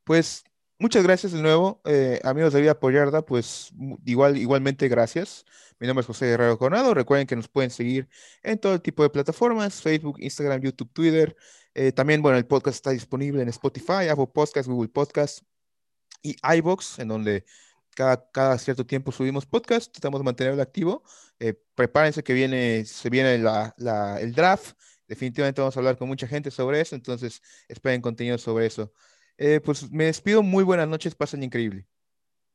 Pues muchas gracias de nuevo, eh, amigos de Vida Apoyarda, pues igual, igualmente gracias. Mi nombre es José Guerrero Coronado. Recuerden que nos pueden seguir en todo tipo de plataformas, Facebook, Instagram, YouTube, Twitter. Eh, también, bueno, el podcast está disponible en Spotify, Apple Podcasts, Google Podcasts y iVoox, en donde cada, cada cierto tiempo subimos podcast, tratamos de mantenerlo activo. Eh, prepárense que viene, se viene la- el draft. Definitivamente vamos a hablar con mucha gente sobre eso, entonces esperen contenido sobre eso. Eh, pues me despido, muy buenas noches, pasen increíble.